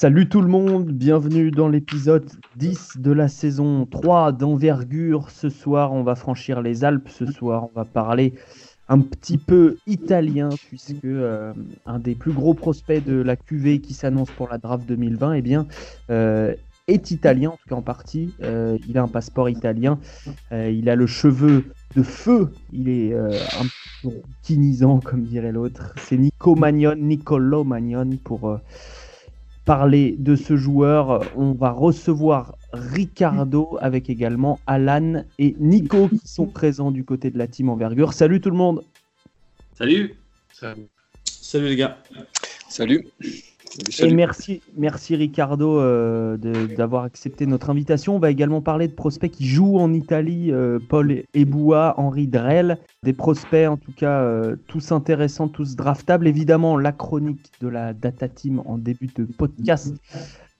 Salut tout le monde, bienvenue dans l'épisode 10 de la saison 3 d'envergure. Ce soir, on va franchir les Alpes. Ce soir, on va parler un petit peu italien, puisque euh, un des plus gros prospects de la QV qui s'annonce pour la draft 2020 eh bien, euh, est italien, en tout cas en partie. Euh, il a un passeport italien. il a le cheveu de feu. Il est un peu tinisant, comme dirait l'autre. C'est Nico Magnon, Nicolo Magnon pour parler de ce joueur, on va recevoir Ricardo avec également Alan et Nico qui sont présents du côté de la team Envergure. Salut tout le monde. Salut. Salut, les gars. Salut. Et merci, merci Ricardo euh, d'avoir accepté notre invitation. On va également parler de prospects qui jouent en Italie, euh, Paul Eboua, Henri Drell, des prospects en tout cas euh, tous intéressants, tous draftables. Évidemment, la chronique de la Data Team en début de podcast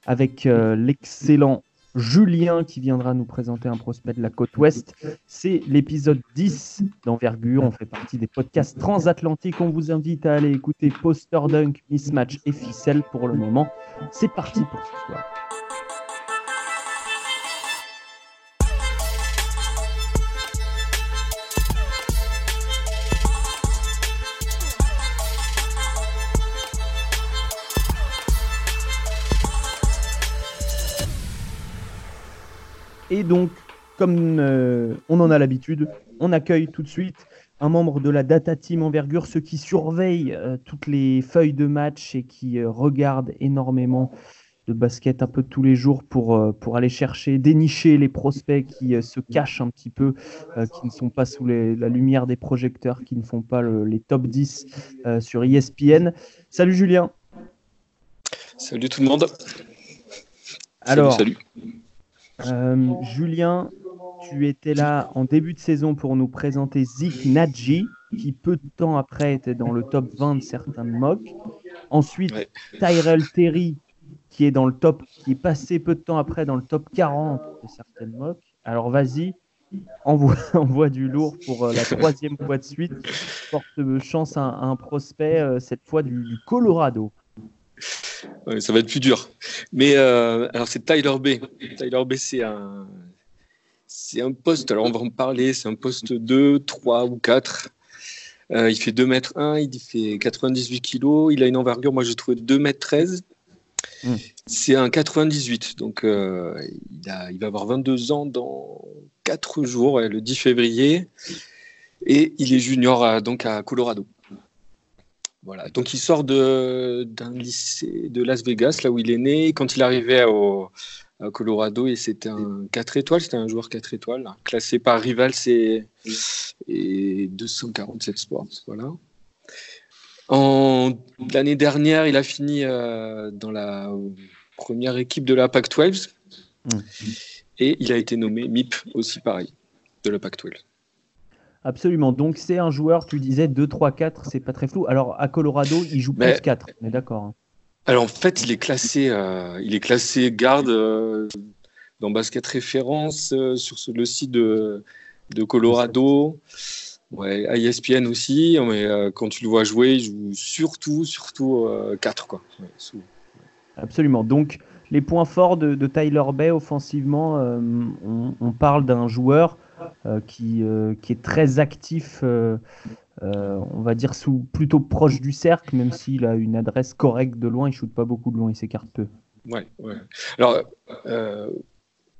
avec l'excellent Julien qui viendra nous présenter un prospect de la côte ouest. C'est l'épisode 10 d'envergure. On fait partie des podcasts transatlantiques. On vous invite à aller écouter Poster Dunk, Mismatch et Ficelle pour le moment. C'est parti pour ce soir. Et donc, comme euh, on en a l'habitude, on accueille tout de suite un membre de la Data Team Envergure, ceux qui surveillent euh, toutes les feuilles de match et qui euh, regardent énormément de basket un peu tous les jours pour, pour aller chercher, dénicher les prospects qui se cachent un petit peu, qui ne sont pas sous la lumière des projecteurs, qui ne font pas les top 10 sur ESPN. Salut Julien. Salut tout le monde. Alors, salut. Euh, Julien, tu étais là en début de saison pour nous présenter Zik Nadji, qui peu de temps après était dans le top 20 de certains mocks. Ensuite, Tyrell Terry, qui est dans le top, qui est passé peu de temps après dans le top 40 de certaines mocks. Alors vas-y, envoie, envoie, du lourd pour euh, la troisième fois de suite. Porte chance à, un prospect, euh, cette fois du Colorado ça va être plus dur. Mais euh, alors c'est Tyler B. Tyler B, c'est un, c'est un poste. Alors on va en parler. C'est un poste 2, 3 ou 4. Euh, il fait 2 mètres 1, il fait 98 kg. Il a une envergure, moi j'ai trouvé 2 mètres 13. Hmm. C'est un 98, donc euh, il, a, il, va avoir 22 ans dans 4 jours, le 10 février. Et il est junior donc à Colorado. Voilà. Donc il sort d'un lycée de Las Vegas, là où il est né. Quand il arrivait au, à Colorado, et c'était un 4 étoiles, c'était un joueur 4 étoiles, classé par Rival et, et 247 Sports. Voilà. L'année dernière, il a fini euh, dans la première équipe de la PAC-12 mmh. et il a été nommé MIP aussi pareil de la PAC-12. Absolument. Donc c'est un joueur, tu disais 2, 3, 4, c'est pas très flou. Alors à Colorado, il joue plus 4, on est d'accord. Hein. Alors en fait, il est classé, euh, il est classé garde euh, dans Basket Référence euh, sur le site de, de Colorado. Ouais, à ESPN aussi, mais quand tu le vois jouer, il joue surtout, surtout 4. Quoi. Absolument. Donc les points forts de, Tyler Bay offensivement, on, on, parle d'un joueur euh, qui, euh, qui est très actif, euh, on va dire sous, plutôt proche du cercle, même s'il a une adresse correcte de loin, il shoot pas beaucoup de loin, il s'écarte peu. Ouais. Alors,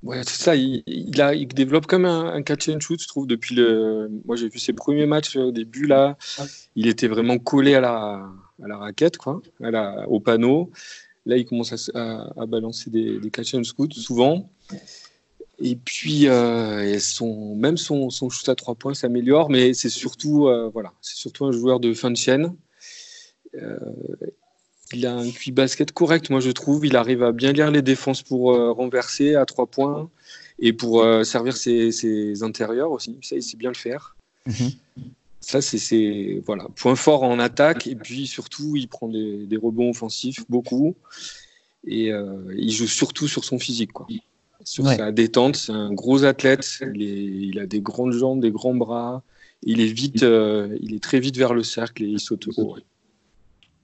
Ouais, c'est ça. Il, a, il, développe comme un, un, catch and shoot, je trouve, depuis le. Moi, j'ai vu ses premiers matchs au début, là. Il était vraiment collé à la, à la raquette, quoi, à la, au panneau. Là, il commence à, à, balancer des, des catch and shoot souvent. Et puis, euh, son, même son, son, shoot à trois points s'améliore, mais c'est surtout, euh, voilà, c'est surtout un joueur de fin de chaîne. Euh, il a un QI basket correct, moi je trouve. Il arrive à bien lire les défenses pour renverser à trois points et pour servir ses, ses, intérieurs aussi. Ça, il sait bien le faire. Mm-hmm. Ça, c'est voilà, point fort en attaque. Et puis surtout, il prend des, des rebonds offensifs, beaucoup. Et il joue surtout sur son physique. Quoi sur sa détente. C'est un gros athlète. Il, a des grandes jambes, des grands bras. Il est vite, euh, il est très vite vers le cercle et il saute haut.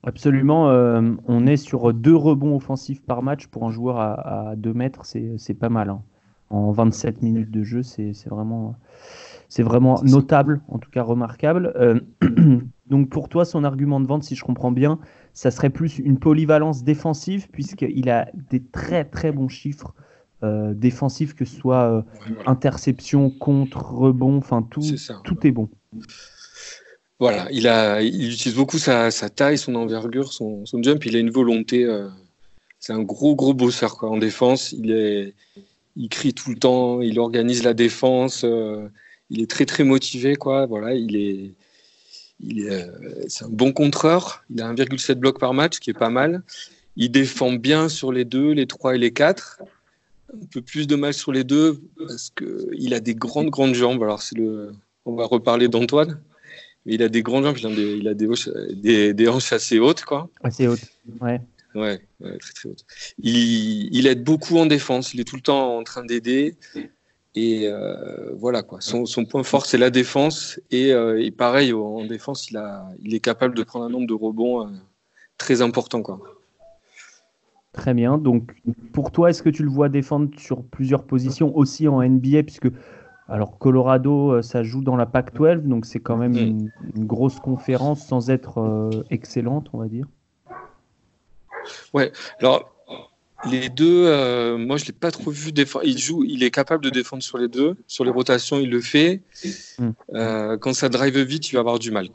Absolument. Euh, on est sur deux rebonds offensifs par match pour un joueur à, 2 mètres. C'est pas mal. Hein. En 27 minutes de jeu, c'est vraiment, vraiment notable, en tout cas remarquable. Euh, donc pour toi, son argument de vente, si je comprends bien, ça serait plus une polyvalence défensive, puisqu'il a des très très bons chiffres euh, défensifs, que ce soit interception, contre, rebond, enfin tout, tout est bon. Voilà, il, a, il utilise beaucoup sa, taille, son envergure, son, jump. Il a une volonté. Euh, c'est un gros, gros bosseur quoi, en défense. Il, est, il crie tout le temps, il organise la défense. Euh, il est très, très motivé. Quoi. Voilà, il est, il est, euh, c'est un bon contreur. Il a 1,7 blocs par match, ce qui est pas mal. Il défend bien sur les deux, les trois et les quatre. Un peu plus de mal sur les deux parce qu'il a des grandes, grandes jambes. Alors, c'est le, on va reparler d'Antoine il a des grandes jambes, il a des, des, hanches assez hautes. Quoi. Assez hautes, ouais. Ouais, très très hautes. Il, aide beaucoup en défense, il est tout le temps en train d'aider. Et euh, voilà, quoi. Son, point fort, c'est la défense. Et, euh, pareil, en défense, il, a, il est capable de prendre un nombre de rebonds euh, très important. Quoi. Très bien. Donc, pour toi, est-ce que tu le vois défendre sur plusieurs positions aussi en NBA Puisque alors Colorado, euh, ça joue dans la PAC-12, donc c'est quand même une, grosse conférence sans être euh, excellente, on va dire. Ouais, alors les deux, euh, moi je l'ai pas trop vu défendre. Il joue, il est capable de défendre sur les deux. Sur les rotations, il le fait. Mm. quand ça drive vite, il va avoir du mal.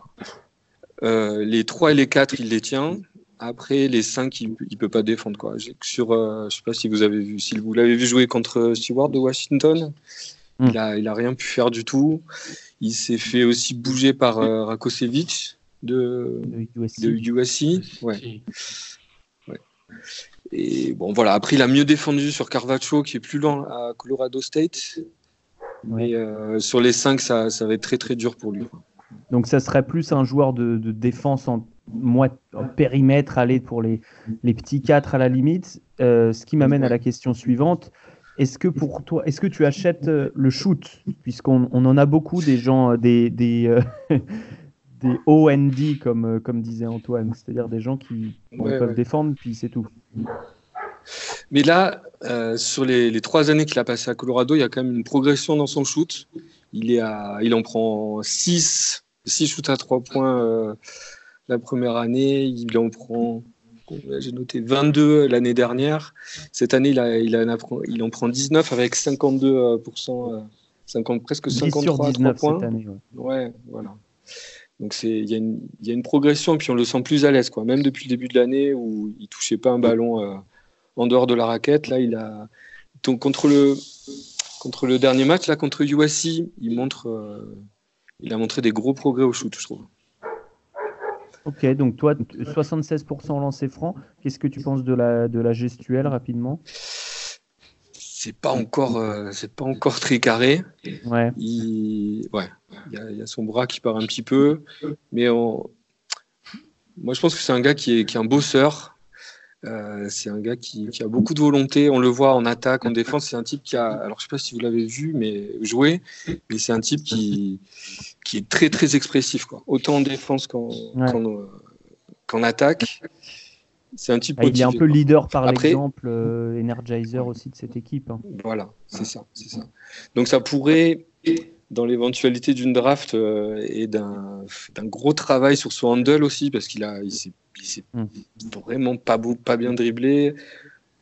les trois et les quatre, il les tient. Après, les cinq, il ne peut pas défendre. Quoi. Sur, je sais pas si vous avez vu, si vous l'avez vu jouer contre Stewart de Washington. Hmm. Il, a, il a rien pu faire du tout. Il s'est fait aussi bouger par euh, Rakosevic de, de USC. Ouais. Et bon, voilà. Après, il a mieux défendu sur Carvacho, qui est plus lent à Colorado State. Mais euh, sur les 5, ça, ça, va être très très dur pour lui. Donc, ça serait plus un joueur de, défense en, périmètre, aller pour les, les petits 4 à la limite. Euh, ce qui m'amène à la question suivante. Est-ce que pour toi, est-ce que tu achètes euh, le shoot? Puisqu'on on en a beaucoup des gens, euh, des, des, euh, des OND, comme, comme disait Antoine, c'est-à-dire des gens qui peuvent défendre, puis c'est tout. Mais là, sur les, les, trois années qu'il a passé à Colorado, il y a quand même une progression dans son shoot. Il, est à, il en prend 6, 6 shoots à 3 points la première année. Il en prend j'ai noté 22 l'année dernière. Cette année, il, a, il, a, il, en prend 19 avec 52%, 50, euh, presque 53 points. Cette année, ouais. voilà. Donc il y, y, a une progression et puis on le sent plus à l'aise, quoi. Même depuis le début de l'année où il touchait pas un ballon euh, en dehors de la raquette, là il a donc contre le contre le dernier match là contre USC, il montre euh, il a montré des gros progrès au shoot, je trouve. Ok, donc toi, 76% lancé franc. Qu'est-ce que tu penses de la, de la gestuelle rapidement? C'est pas encore, euh, c'est pas encore très carré. Ouais. Il, ouais. Il y, a, son bras qui part un petit peu, mais on... moi je pense que c'est un gars qui est, qui est un bosseur. Euh, c'est un gars qui, qui, a beaucoup de volonté. On le voit en attaque, en défense. C'est un type qui a, alors je sais pas si vous l'avez vu, mais joué, mais c'est un type qui, qui est très très expressif, quoi. Autant en défense qu'en qu'en attaque. C'est un type. Ah, il est un peu leader par l'exemple, euh, Energizer aussi de cette équipe. Hein. Voilà, c'est ça, c'est ça. Donc ça pourrait, dans l'éventualité d'une draft euh, et d'un gros travail sur son handle aussi, parce qu'il a, il s'est hmm. vraiment pas, pas bien dribblé.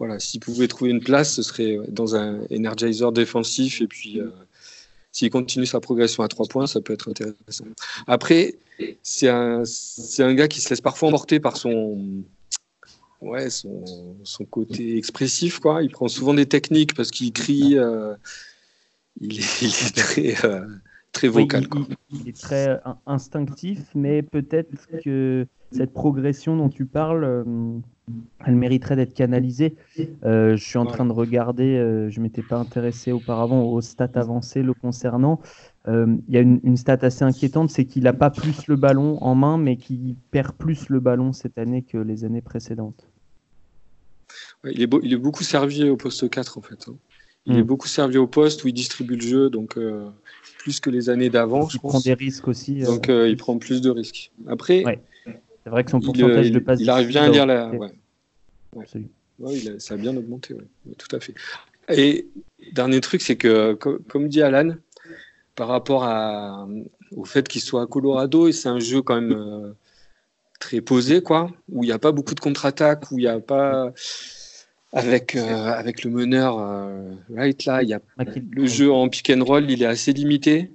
Voilà, s'il pouvait trouver une place, ce serait dans un Energizer défensif et puis. Euh, s'il continue sa progression à trois points, ça peut être intéressant. Après, c'est un, un gars qui se laisse parfois emporter par son, ouais, son, son, côté expressif. Quoi. Il prend souvent des techniques parce qu'il crie. Euh, il, est, très, euh, très vocal. il, est très instinctif, mais peut-être que cette progression dont tu parles, euh, elle mériterait d'être canalisée. Euh, je suis en train de regarder, euh, je ne m'étais pas intéressé auparavant aux stats avancées le concernant. Il y a une, stat assez inquiétante, c'est qu'il n'a pas plus le ballon en main, mais qu'il perd plus le ballon cette année que les années précédentes. il, est il, est beaucoup servi au poste 4 en fait. Hein. Il est hmm. beaucoup servi au poste où il distribue le jeu, donc plus que les années d'avant. Il prend des risques aussi. Donc il prend plus de risques. Après, C'est vrai que son pourcentage il, de passes. Il arrive bien à lire la. Ouais. Ouais. ça a bien augmenté, tout à fait. Et dernier truc, c'est que, comme dit Alan, par rapport à, au fait qu'il soit à Colorado, et c'est un jeu quand même euh, très posé, quoi, où il n'y a pas beaucoup de contre-attaques, où il n'y a pas. Avec, euh, avec le meneur, euh, right là, il y a, le jeu en pick and roll, il est assez limité.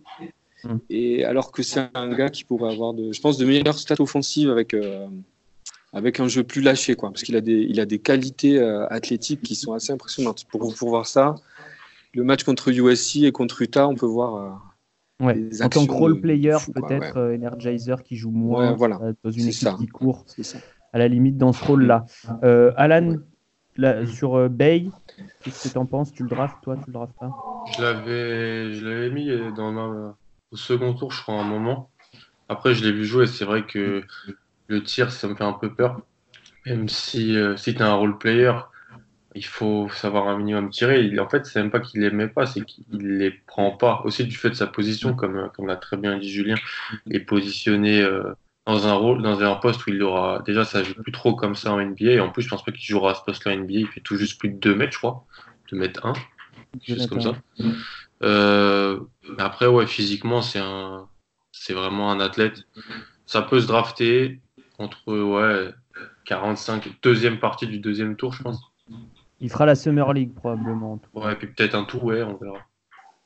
Mm. Et alors que c'est un gars qui pourrait avoir, de, je pense, de meilleures stats offensives avec, avec un jeu plus lâché, quoi, parce qu'il a des, il a des qualités athlétiques qui sont assez impressionnantes. Pour, pour voir ça, le match contre USC et contre Utah, on peut voir Ouais. En tant que role player, peut-être euh, Energizer qui joue moins voilà. Euh, dans une équipe qui court, à la limite dans ce rôle-là. Euh, Alan, sur Bay, qu'est-ce que tu en penses? Tu le drafts, toi Tu le drafts pas? Je l'avais mis dans au second tour, je crois, à un moment. Après, je l'ai vu jouer, c'est vrai que le tir, ça me fait un peu peur. Même si, si tu es un role player, il faut savoir un minimum tirer. en fait, c'est même pas qu'il les met pas, c'est qu'il les prend pas. Aussi du fait de sa position, comme, comme l'a très bien dit Julien, il est positionné euh, dans un rôle, dans un poste où il aura. Déjà, ça joue plus trop comme ça en NBA. Et en plus, je pense pas qu'il jouera à ce poste-là en NBA. Il fait tout juste plus de 2 mètres, je crois. 2 mètres 1. Juste comme ça. Euh, après, ouais, physiquement, c'est un, c'est vraiment un athlète. Ça peut se drafter entre, ouais, 45, deuxième partie du deuxième tour, je pense. Il fera la Summer League probablement. Ouais, et puis peut-être un tout, ouais, on verra.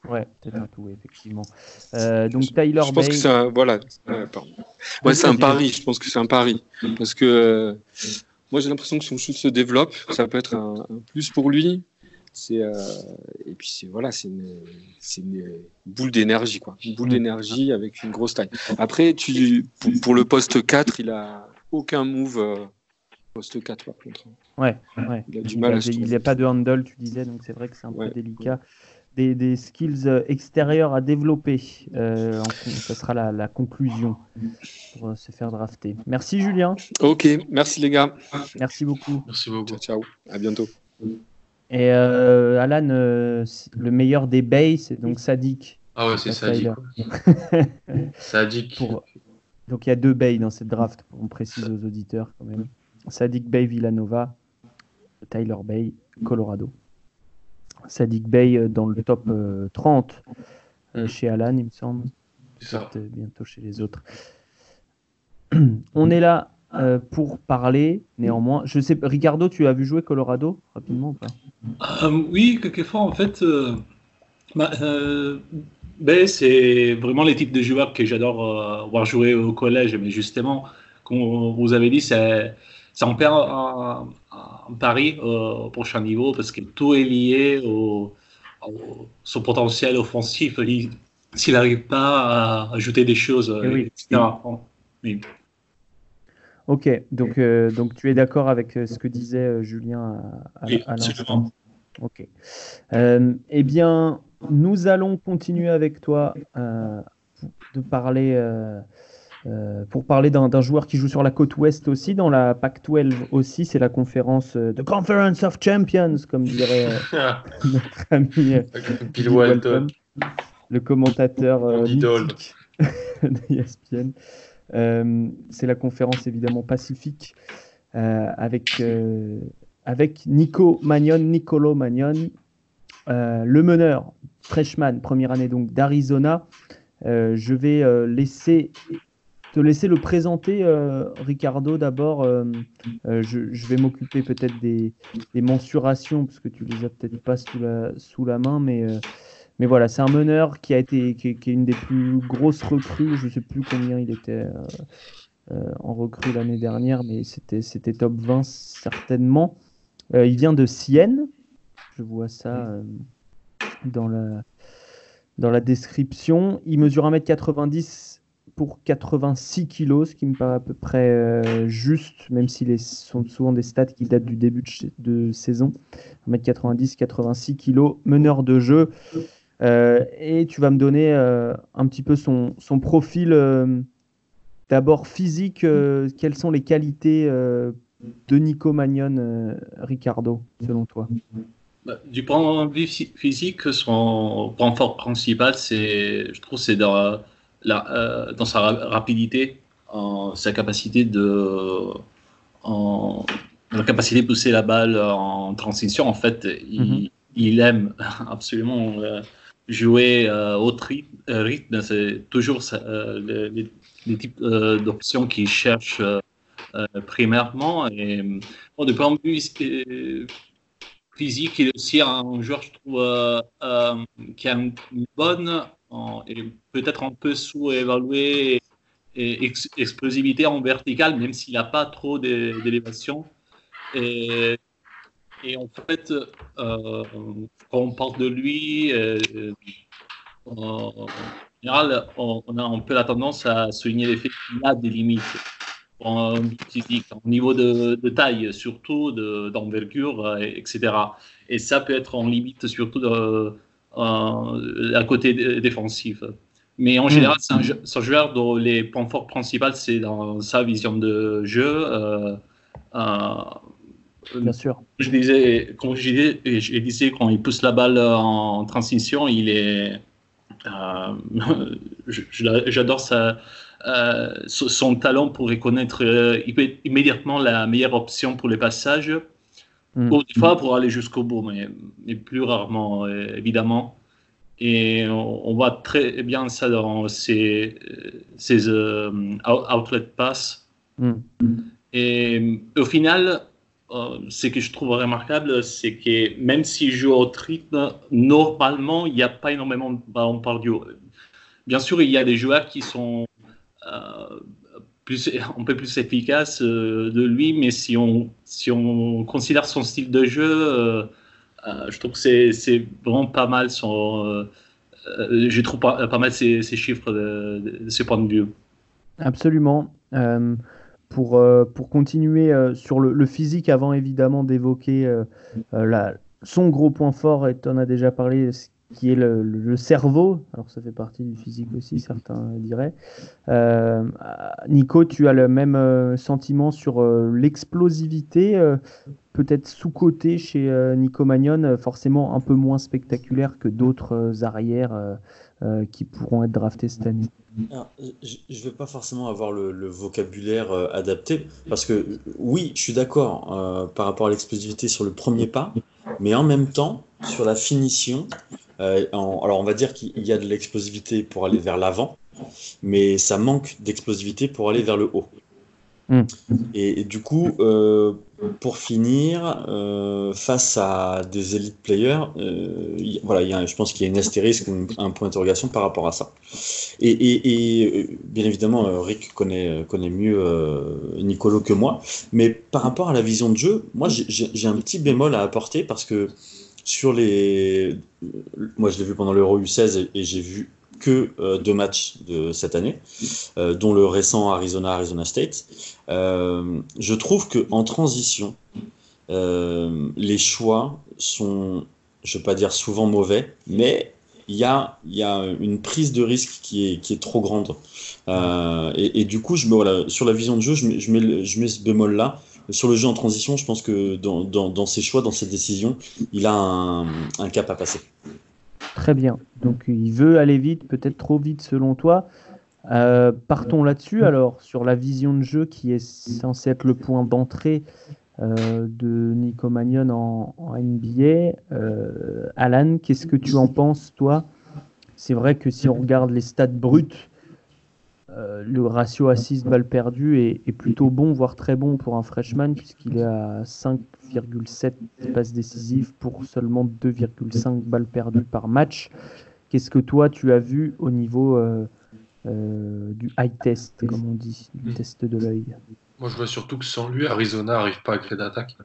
Ouais, peut-être un tout, effectivement. Euh, donc Tyler Je pense que c'est un, voilà. Ouais, c'est un pari. Je pense que c'est un pari parce que euh, moi j'ai l'impression que son shoot se développe. Ça peut être un, plus pour lui. C'est euh, et puis c'est voilà, c'est une, une, boule d'énergie quoi, une boule mm. d'énergie avec une grosse taille. Après, tu pour, pour, le poste 4, il a aucun move poste 4 par contre. Ouais, ouais. Il a du mal Il n'y a pas de handle, tu disais, donc c'est vrai que c'est un peu délicat. Des, des, skills euh, extérieurs à développer. Euh, ça sera la, la, conclusion pour euh, se faire drafter. Merci Julien. Ok, merci les gars. Merci beaucoup. Merci beaucoup. Ciao, ciao. à bientôt. Et euh, Alan, euh, le meilleur des bays, c'est donc Sadik. Ah ouais, c'est Sadik. Sadik. Donc il y a deux bays dans cette draft, on précise aux auditeurs quand même. Sadik Bay Villanova, Tyler Bay, Colorado. Sadik Bay euh, dans le top 30 euh, euh, mm. chez Alan, il me semble. bientôt chez les autres. On est là pour parler, néanmoins. Je sais, Ricardo, tu as vu jouer Colorado rapidement ou pas? Oui, quelquefois en fait. Bah, Bay, c'est vraiment les types de joueurs que j'adore voir jouer au collège, mais justement, comme vous avez dit, c'est ça en perd un, pari au prochain niveau parce que tout est lié au, son potentiel offensif s'il n'arrive pas à ajouter des choses, eh etc. Oui. Ok, donc, euh, donc tu es d'accord avec euh, ce que disait euh, Julien à, à, l'instant Ok. eh bien, nous allons continuer avec toi de parler pour parler d'un joueur qui joue sur la côte ouest aussi, dans la PAC-12 aussi, c'est la conférence de Conference of Champions, comme dirait notre ami Bill Walton, le commentateur d'ESPN. C'est la conférence évidemment pacifique avec, avec Nico Magnon, Nicolo Magnon, le meneur, freshman, première année donc d'Arizona. je vais laisser te laisser le présenter, euh, Ricardo, d'abord. Euh, euh, je, vais m'occuper peut-être des, mensurations, parce que tu les as peut-être pas sous la, sous la main, mais, mais voilà, c'est un meneur qui a été qui, est une des plus grosses recrues. Je ne sais plus combien il était en recrue l'année dernière, mais c'était, c'était top 20 certainement. il vient de Sienne. Je vois ça dans la, dans la description. Il mesure 1m90 pour 86 kilos, ce qui me paraît à peu près euh, juste, même si les sont souvent des stats qui datent du début de, saison. 1m90, 86 kilos, meneur de jeu. Euh, et tu vas me donner euh, un petit peu son, son profil d'abord physique. quelles sont les qualités de Nico Magnon, Ricardo, selon toi? Bah, du point de vue physique, son point fort principal, c'est, je trouve, c'est dans la, euh, dans sa rapidité. sa capacité de la capacité de pousser la balle en transition. En fait, il, mhm. aime absolument jouer au rythme. C'est toujours les, les, types d'options qu'il cherche primairement. Et de point de vue physique, il est aussi un joueur, je trouve, euh, euh, qui a une bonne et peut-être un peu sous-évaluée explosivité en vertical, même s'il n'a pas trop d'élévation. Et, en fait, euh, quand on parle de lui, en général, on, on, a un peu la tendance à souligner les faits qu'il a des limites en physique, au niveau de, taille, surtout d'envergure, euh, etc. Et ça peut être en limite, surtout de, euh, à côté défensif. Mais en hmm. général, c'est un, joueur dont les points forts principaux, c'est dans sa vision de jeu. Euh, Bien sûr. Je disais, quand je disais, je disais, quand il pousse la balle en transition, il est. J'adore ça euh, son talent pour reconnaître euh, immédiatement la meilleure option pour les passages, mm. ou des fois pour aller jusqu'au bout, mais, mais, plus rarement, euh, évidemment. Et on, voit très bien ça dans ces, ces outlet pass. Mm. Et au final, ce que je trouve remarquable, c'est que même s'il joue au rythme, normalement, il n'y a pas énormément de ballons perdu. Bien sûr, il y a des joueurs qui sont euh, plus, un peu plus efficace euh, de lui, mais si on, si on considère son style de jeu, euh, je trouve que c'est vraiment pas mal son. je trouve pas, pas mal ces, chiffres de, ce point de vue. Absolument. Pour, pour continuer sur le, physique, avant évidemment d'évoquer son gros point fort, et en as déjà parlé, qui est le, cerveau. Alors ça fait partie du physique aussi, certains diraient. Euh, Nico, tu as le même euh, sentiment sur euh, l'explosivité, peut-être sous-côté chez Nico Magnon, forcément un peu moins spectaculaire que d'autres arrières qui pourront être draftés cette année? Je ne vais pas forcément avoir le, vocabulaire adapté, parce que oui, je suis d'accord par rapport à l'explosivité sur le premier pas, mais en même temps, sur la finition, euh, alors on va dire qu'il y a de l'explosivité pour aller vers l'avant, mais ça manque d'explosivité pour aller vers le haut. Hmm. Et, du coup, euh, pour finir, euh, face à des elite players, voilà, y a, je pense qu'il y a une astérisque ou un point d'interrogation par rapport à ça. Et, bien évidemment, Rick connaît, connaît mieux Nicolo que moi, mais par rapport à la vision de jeu, moi j'ai un petit bémol à apporter parce que sur les. Moi, je l'ai vu pendant l'Euro U16 et, j'ai vu que euh, deux matchs de cette année, euh, dont le récent Arizona-Arizona State. Euh, je trouve qu'en transition, les choix sont, je ne vais pas dire souvent mauvais, mais il y a, y a une prise de risque qui est, qui est trop grande. Et, du coup, je me, voilà, sur la vision de jeu, je mets, je mets, je mets ce bémol-là sur le jeu en transition, je pense que dans, ses choix, dans ses décisions, il a un, cap à passer. Très bien. Donc il veut aller vite, peut-être trop vite selon toi. Euh, partons là-dessus alors sur la vision de jeu qui est censée être le point d'entrée euh, de Nico Magnon en, NBA. Euh, Alan, qu'est-ce que tu en penses toi? C'est vrai que si on regarde les stats brutes euh, le ratio à 6 balles perdues est, plutôt bon, voire très bon pour un freshman, puisqu'il est à 5,7 passes décisives pour seulement 2,5 balles perdues par match. Qu'est-ce que toi tu as vu au niveau euh, euh, du high test, comme on dit, du test de l'œil? Moi je vois surtout que sans lui, Arizona n'arrive pas à créer d'attaque.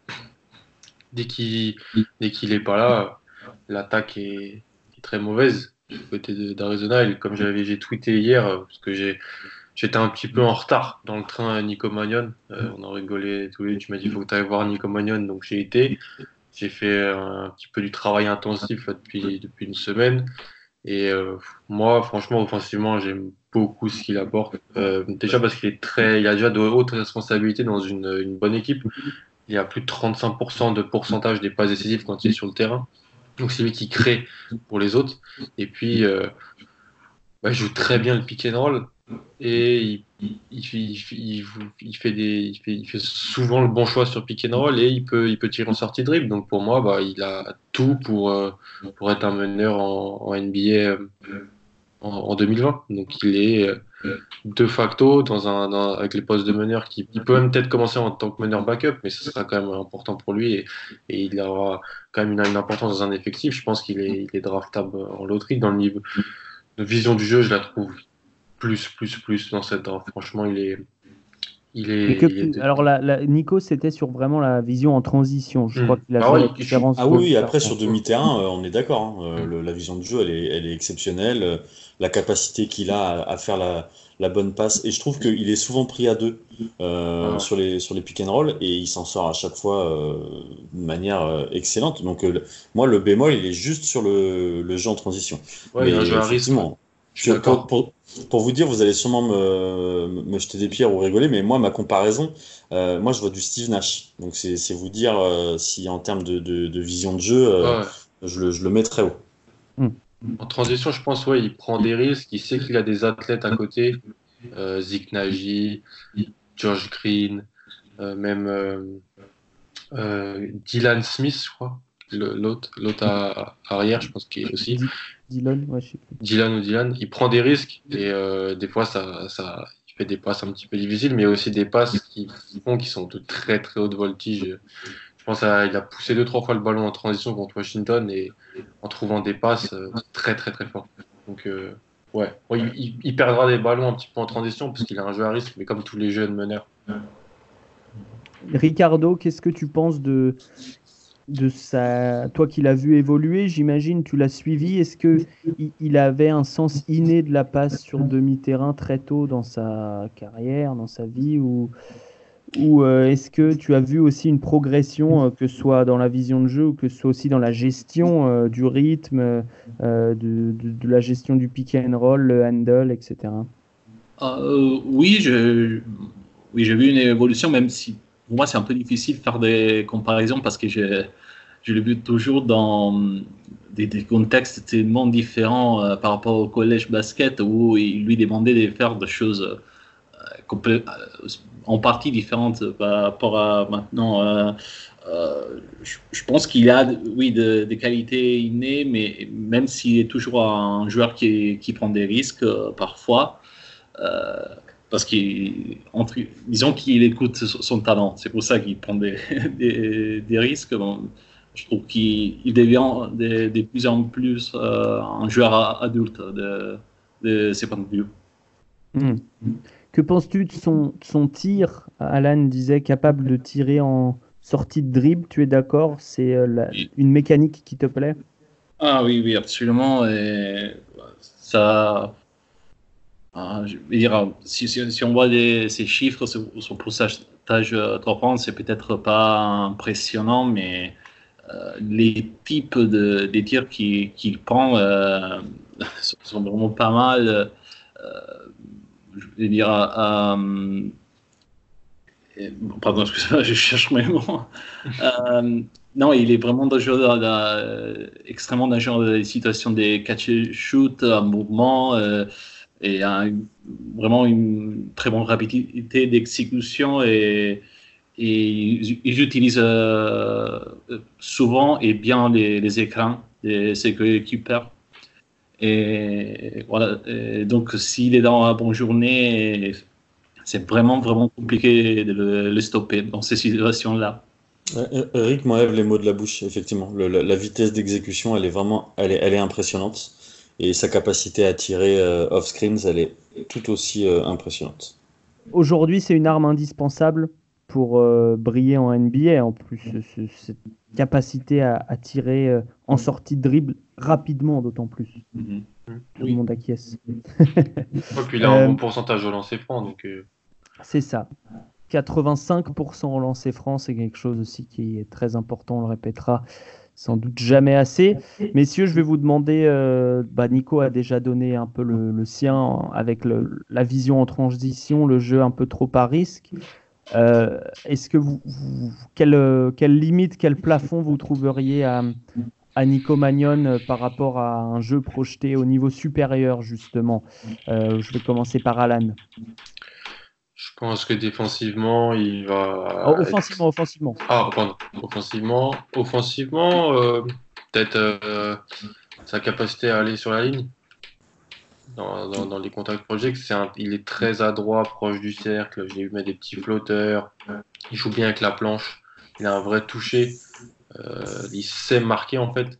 Dès qu'il dès qu'il est pas là, l'attaque est très mauvaise du côté d'Arizona. Comme j'avais j'ai tweeté hier, euh, parce que j'ai j'étais un petit peu en retard dans le train à Nico Magnon. Euh, on a rigolé tous les deux. Tu m'as dit il faut que tu ailles voir Nico Magnon. Donc j'ai été. J'ai fait un petit peu du travail intensif depuis, depuis une semaine. Et euh, moi, franchement, offensivement, j'aime beaucoup ce qu'il apporte. déjà parce qu'il est très, il a déjà de hautes responsabilités dans une, une bonne équipe. Il y a plus de 35% de pourcentage des passes décisives quand il est sur le terrain. Donc c'est lui qui crée pour les autres. Et puis, euh, bah, il joue très bien le pick and roll. et il, fait souvent le bon choix sur pick and roll et il peut, il peut tirer en sortie dribble. Donc pour moi, bah, il a tout pour, euh, pour être un meneur en, NBA euh, en, 2020. Donc il est de facto dans un, avec les postes de meneur qui il peut même peut-être commencer en tant que meneur backup, mais ce sera quand même important pour lui et, et il aura quand même une, une, importance dans un effectif. Je pense qu'il est, il est draftable en loterie dans le niveau de vision du jeu. Je la trouve plus, plus, plus dans cette draft. Franchement, il est. Il est, Alors, la, Nico, c'était sur vraiment la vision en transition. Je crois hmm. qu'il a ah, oui, ah oui, après, sur demi-terrain, euh, on est d'accord. Hein. Euh, la vision du jeu, elle est, elle est exceptionnelle. Euh, la capacité qu'il a à, faire la, la, bonne passe. Et je trouve qu'il est souvent pris à deux ah sur, les, sur les pick and roll et il s'en sort à chaque fois de manière excellente. Donc, moi, le bémol, il est juste sur le, le jeu en transition. Ouais, il a un risque. Pour, pour, vous dire, vous allez sûrement me, me, jeter des pierres ou rigoler, mais moi, ma comparaison, euh, moi, je vois du Steve Nash. Donc, c'est vous dire euh, si en termes de, de, vision de jeu, euh, je, le, je, le, mets très haut. Hmm. En transition, je pense, ouais, il prend des risques. Il sait qu'il a des athlètes à côté. Zik Nagy, George Green, même Dylan Smith, je crois. L'autre arrière, je pense qu'il est aussi. Dylan, ouais, Dylan ou Dylan, il prend des risques et euh, des fois ça, ça, il fait des passes un petit peu difficiles, mais aussi des passes qui font qui sont de très très haute voltige. Je pense qu'il a poussé deux trois fois le ballon en transition contre Washington et en trouvant des passes euh, très très très fortes. Donc euh, ouais, il, il, perdra des ballons un petit peu en transition parce qu'il a un jeu à risque, mais comme tous les jeunes meneurs. Ricardo, qu'est-ce que tu penses de de sa, toi qui l'as vu évoluer, j'imagine, tu l'as suivi. Est-ce que il avait un sens inné de la passe sur demi-terrain très tôt dans sa carrière, dans sa vie, ou, ou euh, est-ce que tu as vu aussi une progression, euh, que ce soit dans la vision de jeu ou que ce soit aussi dans la gestion euh, du rythme, de, de, la gestion du pick and roll, le handle, etc. oui, je, oui, j'ai vu une évolution, même si pour moi, c'est un peu difficile de faire des comparaisons parce que je, je le vu toujours dans des, contextes tellement différents euh, par rapport au collège basket où il lui demandait de faire des choses euh, euh, en partie différentes par rapport à maintenant. Je, pense qu'il a, oui, des qualités innées, mais même s'il est toujours un joueur qui, qui prend des risques parfois parce qu'il, disons qu'il écoute son talent. C'est pour ça qu'il prend des, des, risques. je trouve qu'il devient de, plus en plus euh, un joueur adulte de, de ses points de vue. Hmm. Que penses-tu de son, son tir? Alan disait capable de tirer en sortie de dribble. Tu es d'accord? C'est euh, une mécanique qui te plaît? Ah oui, oui, absolument. Et ça, ah, je veux dire, si, si, on voit ces chiffres, son pourcentage 3 points, c'est peut-être pas impressionnant, mais euh, les types de, des tirs qu'il prend euh, sont vraiment pas mal. Euh, je veux dire, pardon, excusez-moi, je cherche mes mots. non, il est vraiment dangereux, extrêmement dangereux dans les situations des catch-shoot, un mouvement et a vraiment une très bonne rapidité d'exécution et, et ils utilisent euh, souvent et bien les, écrans de ses coéquipiers. Et voilà. donc, s'il est dans la bonne journée, c'est vraiment, vraiment compliqué de le, stopper dans ces situations-là. Eric m'enlève les mots de la bouche, effectivement. la, vitesse d'exécution, elle est vraiment elle est, elle est impressionnante et sa capacité à tirer euh, off screens, elle est tout aussi euh, impressionnante. Aujourd'hui, c'est une arme indispensable pour euh, briller en NBA. En plus, cette capacité à, tirer en sortie de dribble rapidement, d'autant plus. Tout le monde acquiesce. Et puis il a un bon pourcentage au lancer franc. Donc, C'est ça. 85% au lancer franc, c'est quelque chose aussi qui est très important, on le répétera sans doute jamais assez. Messieurs, je vais vous demander, euh, bah, Nico a déjà donné un peu le, sien avec la vision en transition, le jeu un peu trop à risque. Euh, est-ce que vous, quelle, quelle, limite, quel plafond vous trouveriez à, à Nico Magnon euh, par rapport à un jeu projeté au niveau supérieur, justement? Euh, Je vais commencer par Alan. Je pense que défensivement, il va. Oh, offensivement, offensivement. Ah, pardon. Offensivement, offensivement peut-être sa capacité à aller sur la ligne dans, les contacts projets. il est très adroit, proche du cercle. J'ai eu mettre des petits flotteurs. Il joue bien avec la planche. Il a un vrai toucher. Euh, il sait marquer en fait.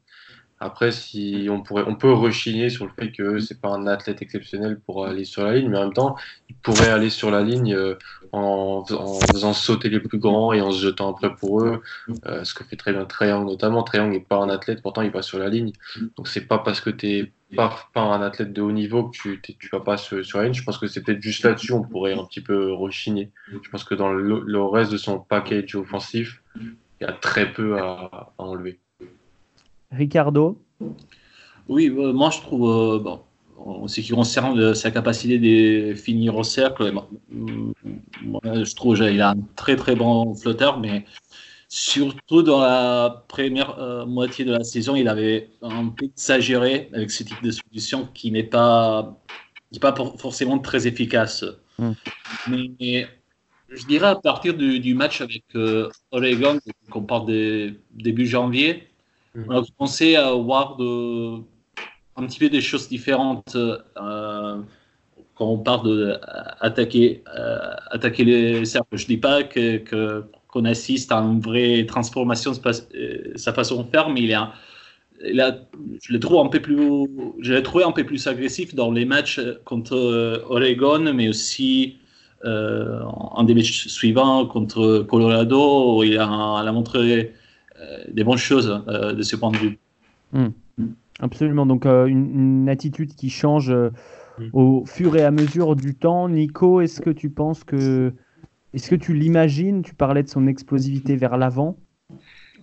Après, si on pourrait, on peut rechigner sur le fait que c'est pas un athlète exceptionnel pour aller sur la ligne, mais en même temps, il pourrait aller sur la ligne euh, en, faisant sauter les plus grands et en se jetant après pour eux, euh, ce que fait très bien Triangle notamment. Triangle n'est pas un athlète, pourtant il va sur la ligne. Donc c'est pas parce que tu n'es pas, pas un athlète de haut niveau que tu, tu vas pas sur, la ligne. Je pense que c'est peut-être juste là-dessus on pourrait un petit peu rechigner. Je pense que dans le, reste de son package offensif, il y a très peu à enlever. Ricardo? Oui, euh, moi je trouve, euh, bon, en ce qui concerne sa capacité de finir au cercle, je trouve qu'il a un très très bon flotteur, mais surtout dans la première euh, moitié de la saison, il avait un peu exagéré avec ce type de solution qui n'est pas, pas forcément très efficace. Hmm. Mais, je dirais à partir du, match avec Oregon, qu'on parle de début janvier, on a commencé à voir de, un petit peu des choses différentes euh, quand on parle d'attaquer euh, attaquer les cercles. Je ne dis pas que, qu'on assiste à une vraie transformation de euh, sa façon de faire, mais il, a, je l'ai trouvé un peu plus, je trouvé un peu plus agressif dans les matchs contre Oregon, mais aussi en des matchs suivants contre Colorado, il a, a montré euh, des bonnes choses euh, de ce point de vue. Hmm. Absolument. Donc, euh, une, attitude qui change hmm. au fur et à mesure du temps. Nico, est-ce que tu penses que. Est-ce que tu l'imagines? Tu parlais de son explosivité vers l'avant,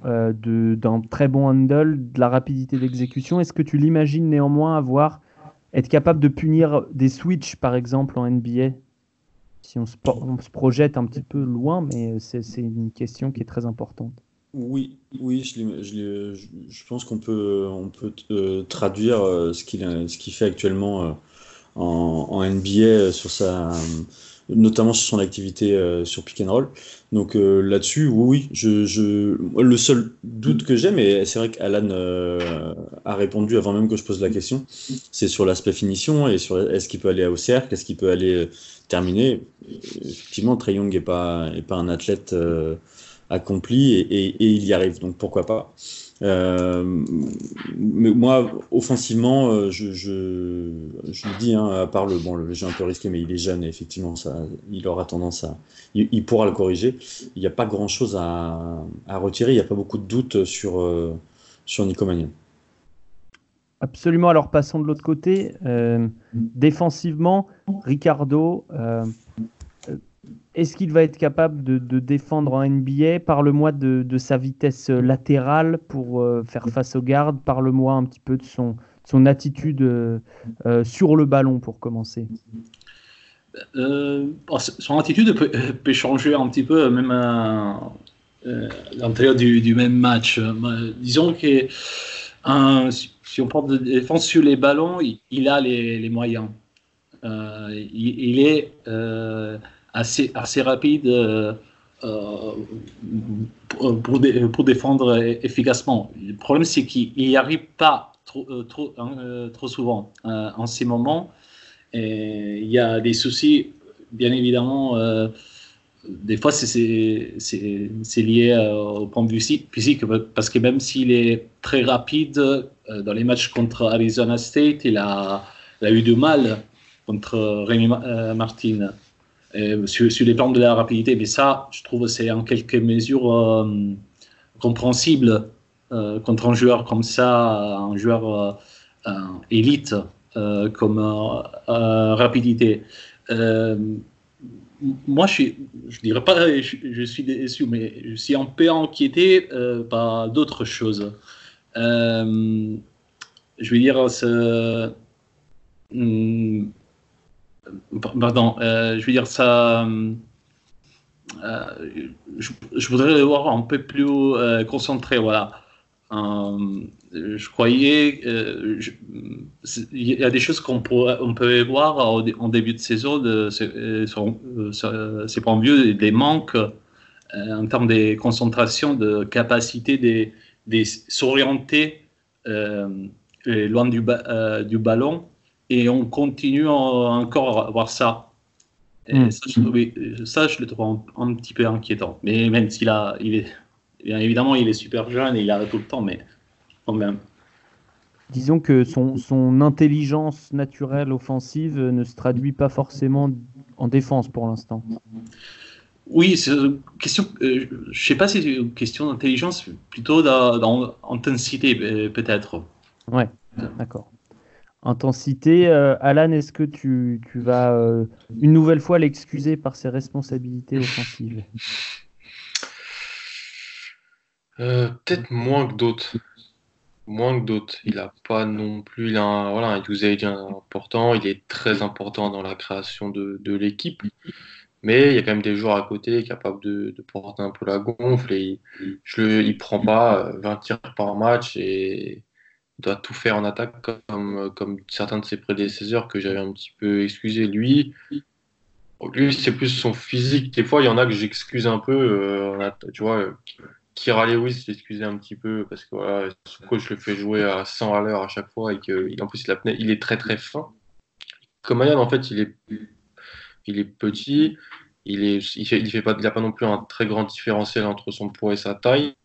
d'un très bon handle, de la rapidité d'exécution. Est-ce que tu l'imagines néanmoins avoir. être capable de punir des switches, par exemple, en NBA Si on se, on se projette un petit peu loin, mais c'est une question qui est très importante. Oui, oui, je, pense qu'on peut, on peut euh, traduire euh, ce qu'il fait actuellement euh, en, NBA sur sa, notamment sur son activité sur pick and roll. Donc là-dessus, oui, je, le seul doute que j'ai, mais c'est vrai qu'Alan a répondu avant même que je pose la question, c'est sur l'aspect finition et sur est-ce qu'il peut aller au cercle, est-ce qu'il peut aller terminer. Effectivement, Trey Young n'est pas, est pas un athlète accompli et, il y arrive. Donc pourquoi pas. Euh, mais moi, offensivement, euh, je, je, je le dis, hein, à part le bon, le jeu un peu risqué, mais il est jeune et effectivement, ça, il aura tendance à, il, pourra le corriger. Il n'y a pas grand chose à, à retirer. Il n'y a pas beaucoup de doutes sur euh, sur Nico Magnan. Absolument. Alors passons de l'autre côté. défensivement, Ricardo, est-ce qu'il va être capable de, défendre en NBA Parle-moi de, sa vitesse latérale pour euh, faire face aux gardes. Parle-moi un petit peu de son, attitude euh, euh, sur le ballon pour commencer? son attitude peut, changer un petit peu même à, l'intérieur du, même match. disons que si on parle de défense sur les ballons, il, a les, moyens. il, est assez, assez rapide euh, euh, pour, pour, défendre efficacement. Le problème, c'est qu'il n'y arrive pas trop, euh, trop, hein, trop souvent en ces moments. Il y a des soucis, bien évidemment. des fois, c'est lié au point de vue physique, parce que même s'il est très rapide dans les matchs contre Arizona State, il a, il a eu du mal contre Rémi Martin. Euh, sur, les plans de la rapidité. Mais ça, je trouve, c'est en quelque mesure euh, compréhensible euh, contre un joueur comme ça, un joueur élite comme rapidité. moi, je ne dirais pas je, je, suis déçu, mais je suis un peu inquiété par d'autres choses. je veux dire, hmm, Pardon, euh, je veux dire ça. Euh, je, voudrais le voir un peu plus euh, concentré, voilà. je croyais, il y a des choses qu'on on peut voir en début de saison, de, c'est pas vieux, des manques en termes de concentration, de capacité de, de s'orienter loin du ballon et on continue encore à voir ça. Et hmm. ça, je, ça, je le trouve un, petit peu inquiétant. Mais même s'il a, il est, bien évidemment, il est super jeune et il arrête tout le temps, mais quand même. Disons que son, son intelligence naturelle offensive ne se traduit pas forcément en défense pour l'instant. Oui, c'est question. Euh, je sais pas si c'est une question d'intelligence, plutôt d'intensité peut-être. Ouais, d'accord intensité. Euh, Alan, est-ce que tu, vas euh, une nouvelle fois l'excuser par ses responsabilités offensives? Euh, Peut-être moins que d'autres. Moins que d'autres. Il n'a pas non plus. Il a un, un usage important. Il est très important dans la création de, l'équipe. Mais il y a quand même des joueurs à côté capables de, porter un peu la gonfle. Et il prend pas 20 tirs par match et doit tout faire en attaque comme, comme certains de ses prédécesseurs que j'avais un petit peu excusé. Lui, lui c'est plus son physique. Des fois, il y en a que j'excuse un peu. Euh, tu vois, Kira Lewis, j'excusais un petit peu parce que voilà, son coach le fait jouer à 100 à l'heure à chaque fois et qu'en plus, il, est très très fin. Comme en fait, il est, il est petit. Il il fait, il fait pas, il a pas non plus un très grand différentiel entre son poids et sa taille.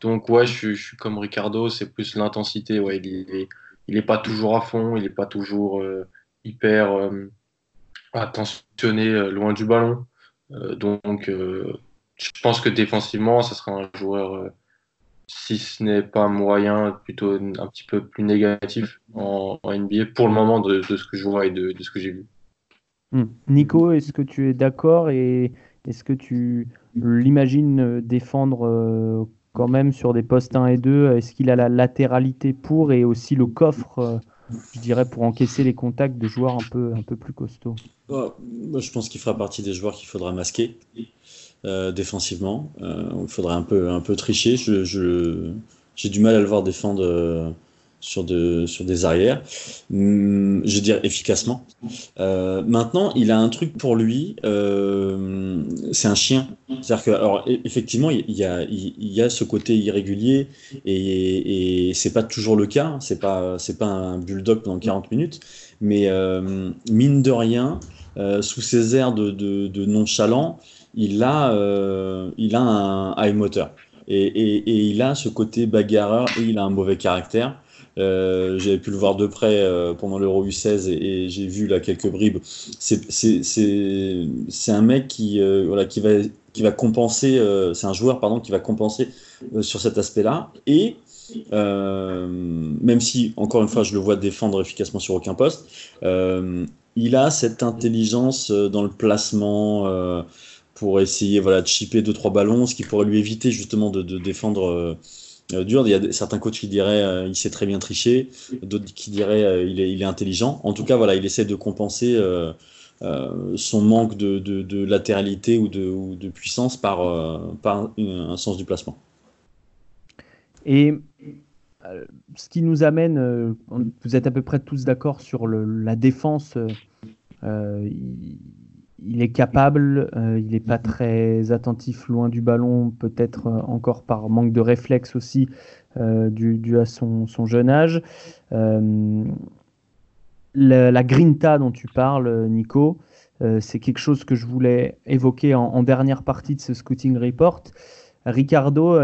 Donc ouais, je, suis comme Ricardo, c'est plus l'intensité. Ouais, il est, pas toujours à fond, il n'est pas toujours euh, hyper euh, attentionné euh, loin du ballon. donc je pense que défensivement, ça sera un joueur, si ce n'est pas moyen, plutôt un petit peu plus négatif en, NBA pour le moment de, ce que je vois et de, ce que j'ai vu. Hmm. Nico, est-ce que tu es d'accord et est-ce que tu l'imagines défendre quand même sur des postes 1 et 2 Est-ce qu'il a la latéralité pour et aussi le coffre, euh, je dirais, pour encaisser les contacts de joueurs un peu, un peu plus costauds? Je pense qu'il fera partie des joueurs qu'il faudra masquer euh, défensivement. Euh, il faudrait un peu, un peu tricher. Je, j'ai du mal à le voir défendre sur, de, sur des arrières, hum, je veux dire efficacement. Euh, maintenant, il a un truc pour lui, euh, c'est un chien. C'est-à-dire que, alors, e, effectivement, il y a, ce côté irrégulier et, et c'est pas toujours le cas. C'est pas, pas un bulldog pendant 40 minutes, mais euh, mine de rien, sous ses airs de, nonchalant, il a, un high moteur. Et, il a ce côté bagarreur et il a un mauvais caractère. Euh, j'avais pu le voir de près euh, pendant l'Euro U16 et, j'ai vu là quelques bribes. C'est un mec qui, euh, va, compenser, c'est un joueur pardon, qui va compenser sur cet aspect-là. Et même si, encore une fois, je le vois défendre efficacement sur aucun poste, il a cette intelligence dans le placement pour essayer voilà, de chipper 2-3 ballons, ce qui pourrait lui éviter justement de, défendre dur. Il y a certains coachs qui diraient euh, il sait très bien tricher, d'autres qui diraient euh, il, est, intelligent. En tout cas, voilà, il essaie de compenser son manque de, latéralité ou de, puissance par, un sens du placement. Et ce qui nous amène, vous êtes à peu près tous d'accord sur la défense. Il est capable, euh, il n'est pas très attentif loin du ballon, peut-être euh, encore par manque de réflexe aussi, euh, dû, à son, jeune âge. La, grinta dont tu parles, Nico, c'est quelque chose que je voulais évoquer en, dernière partie de ce scouting report. Ricardo,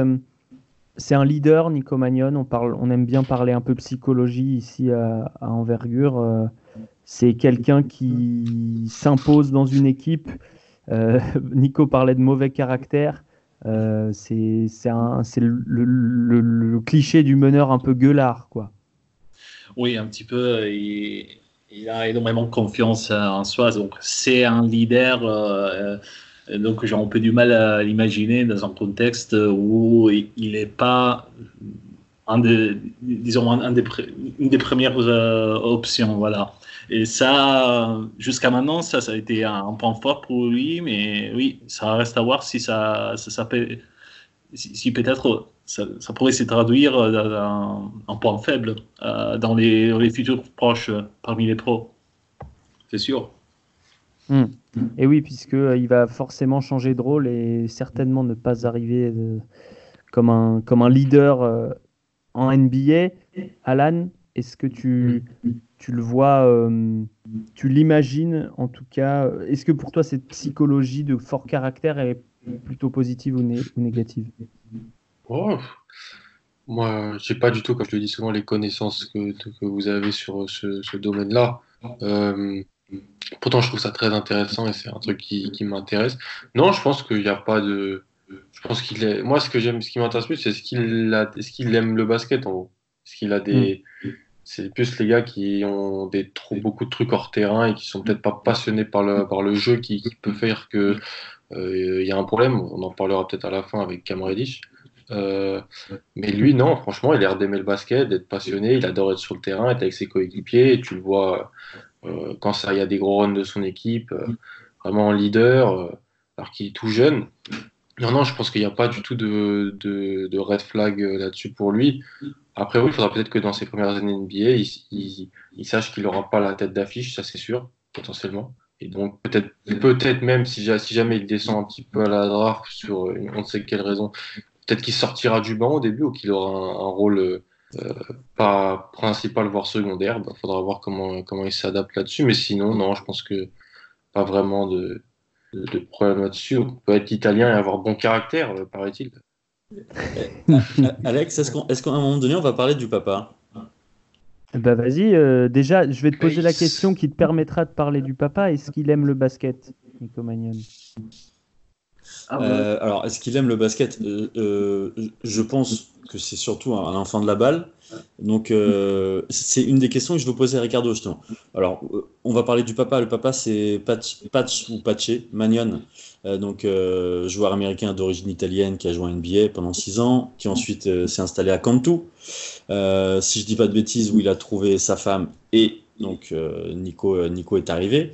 c'est un leader, Nico Magnon. On, parle, on aime bien parler un peu psychologie ici à, à envergure. C'est quelqu'un qui s'impose dans une équipe. Euh, Nico parlait de mauvais caractère. Euh, c'est le, cliché du meneur un peu gueulard, quoi. Oui, un petit peu. Il, a énormément confiance en soi. Donc, c'est un leader. Euh, donc, j'ai un peu du mal à l'imaginer dans un contexte où il n'est pas disons, une des premières options. Voilà. Et ça, jusqu'à maintenant, ça, ça a été un, point fort pour lui, mais oui, ça reste à voir si ça, ça, peut, si, peut-être ça, pourrait se traduire en point faible dans les, dans, les, futurs proches parmi les pros. C'est sûr. Hmm. Et oui, puisque il va forcément changer de rôle et certainement ne pas arriver comme, un, comme un leader en NBA. Alan, est-ce que tu, tu le vois, euh, tu l'imagines en tout cas Est-ce que pour toi cette psychologie de fort caractère est plutôt positive ou, négative? Oh, Moi, je sais pas du tout, comme je le dis souvent, les connaissances que, que vous avez sur ce, domaine-là. Euh, pourtant, je trouve ça très intéressant et c'est un truc qui, qui m'intéresse. Non, je pense qu'il n'y a pas de. Je pense qu'il est. Moi, ce que j'aime, ce qui m'intéresse plus, c'est ce qu'il a... ce qu'il aime le basket en gros. Est-ce qu'il a des. Mm. C'est plus les gars qui ont des trop, beaucoup de trucs hors terrain et qui sont peut-être pas passionnés par le, par le jeu qui, peut faire que euh, il y a un problème. On en parlera peut-être à la fin avec Cam Reddish. Euh, mais lui, non, franchement, il a l'air d'aimer le basket, d'être passionné, il adore être sur le terrain, être avec ses coéquipiers, et tu le vois euh, quand il y a des gros runs de son équipe, vraiment en leader, alors qu'il est tout jeune. Non, non, je pense qu'il n'y a pas du tout de, de, de red flag là-dessus pour lui. Après, oui, il faudra peut-être que dans ses premières années NBA, il, sache qu'il n'aura pas la tête d'affiche, ça c'est sûr, potentiellement. Et donc, peut-être peut-être même, si, jamais il descend un petit peu à la draft sur on ne sait quelle raison, peut-être qu'il sortira du banc au début ou qu'il aura un, rôle euh, pas principal, voire secondaire. Il bah, faudra voir comment, comment il s'adapte là-dessus. Mais sinon, non, je pense que pas vraiment de, de, problème là-dessus. On peut être italien et avoir bon caractère, euh, paraît-il. Alex, est-ce qu'à un moment donné, on va parler du papa? Bah vas-y, euh, déjà, je vais te poser la question qui te permettra de parler du papa. Est-ce qu'il aime le basket, Nico Magnon ah, euh, Alors, est-ce qu'il aime le basket? Je pense que c'est surtout un enfant de la balle. Donc, euh, c'est une des questions que je veux poser à Ricardo, justement. Alors, euh, on va parler du papa. Le papa, c'est Patch, Patch ou Pache Magnon, euh, donc joueur américain d'origine italienne qui a joué à NBA pendant 6 ans, qui ensuite s'est installé à Cantu. si je dis pas de bêtises, où il a trouvé sa femme et donc Nico, Nico est arrivé.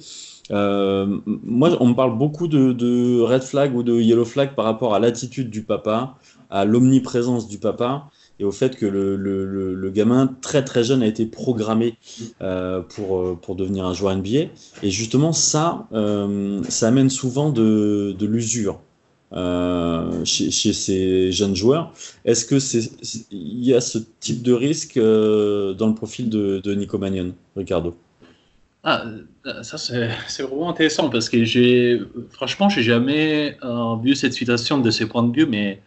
Moi, on me parle beaucoup de, red flag ou de yellow flag par rapport à l'attitude du papa, à l'omniprésence du papa et au fait que le, gamin très très jeune a été programmé euh, pour, euh, pour devenir un joueur NBA. Et justement, ça, euh, ça amène souvent de, l'usure. Euh, chez, ces jeunes joueurs. Est-ce que c'est il y a ce type de risque euh, dans le profil de, de Nico Magnon, Ricardo? Ah, ça c'est vraiment intéressant parce que j'ai franchement j'ai jamais vu cette situation de ce point de vue, mais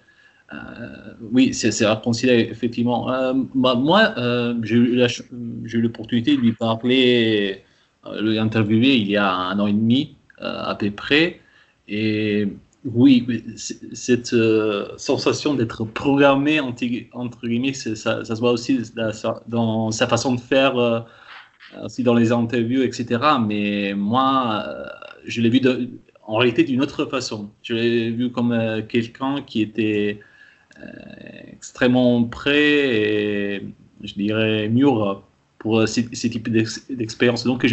euh, oui, c'est à considérer, effectivement. Euh, bah, moi, euh, j'ai eu l'opportunité de lui parler, de l'interviewer il y a un an et demi, à peu près. Et oui, cette sensation d'être programmé, entre, guillemets, ça, se voit aussi dans sa façon de faire, aussi dans les interviews, etc. Mais moi, je l'ai vu en réalité d'une autre façon. Je l'ai vu comme quelqu'un qui était euh, extrêmement prêt et je dirais mûr pour ces, types d'expériences. Donc,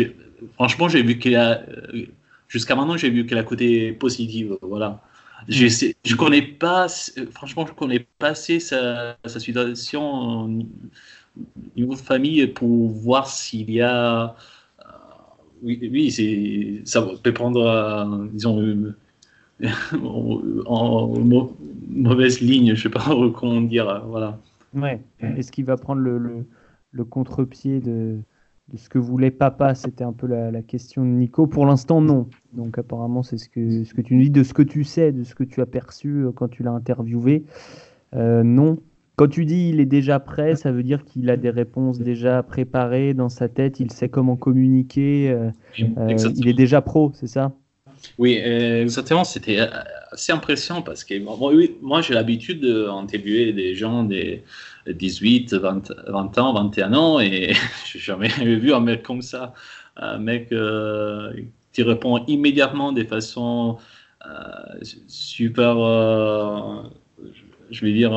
franchement, j'ai vu qu'il a, euh, jusqu'à maintenant, j'ai vu qu'elle a côté positif. Voilà. Je, je connais pas, franchement, je connais pas assez sa, sa situation de famille pour voir s'il y a. Euh, oui, oui ça peut prendre, disons, en, mauvaise ligne, je sais pas comment dire. Voilà. Ouais. Est-ce qu'il va prendre le, le, contre-pied de, de, ce que voulait papa? C'était un peu la, question de Nico. Pour l'instant, non. Donc apparemment, c'est ce que, ce que tu nous dis, de ce que tu sais, de ce que tu as perçu euh, quand tu l'as interviewé. Euh, non. Quand tu dis il est déjà prêt, ça veut dire qu'il a des réponses déjà préparées dans sa tête, il sait comment communiquer, euh, il est déjà pro, c'est ça? Oui, exactement. C'était assez impressionnant parce que moi, oui, moi j'ai l'habitude d'interviewer des gens de 18, 20, 20, ans, 21 ans et je n'ai jamais vu un mec comme ça. Un mec euh, qui répond immédiatement de façon euh, super, euh, je vais dire,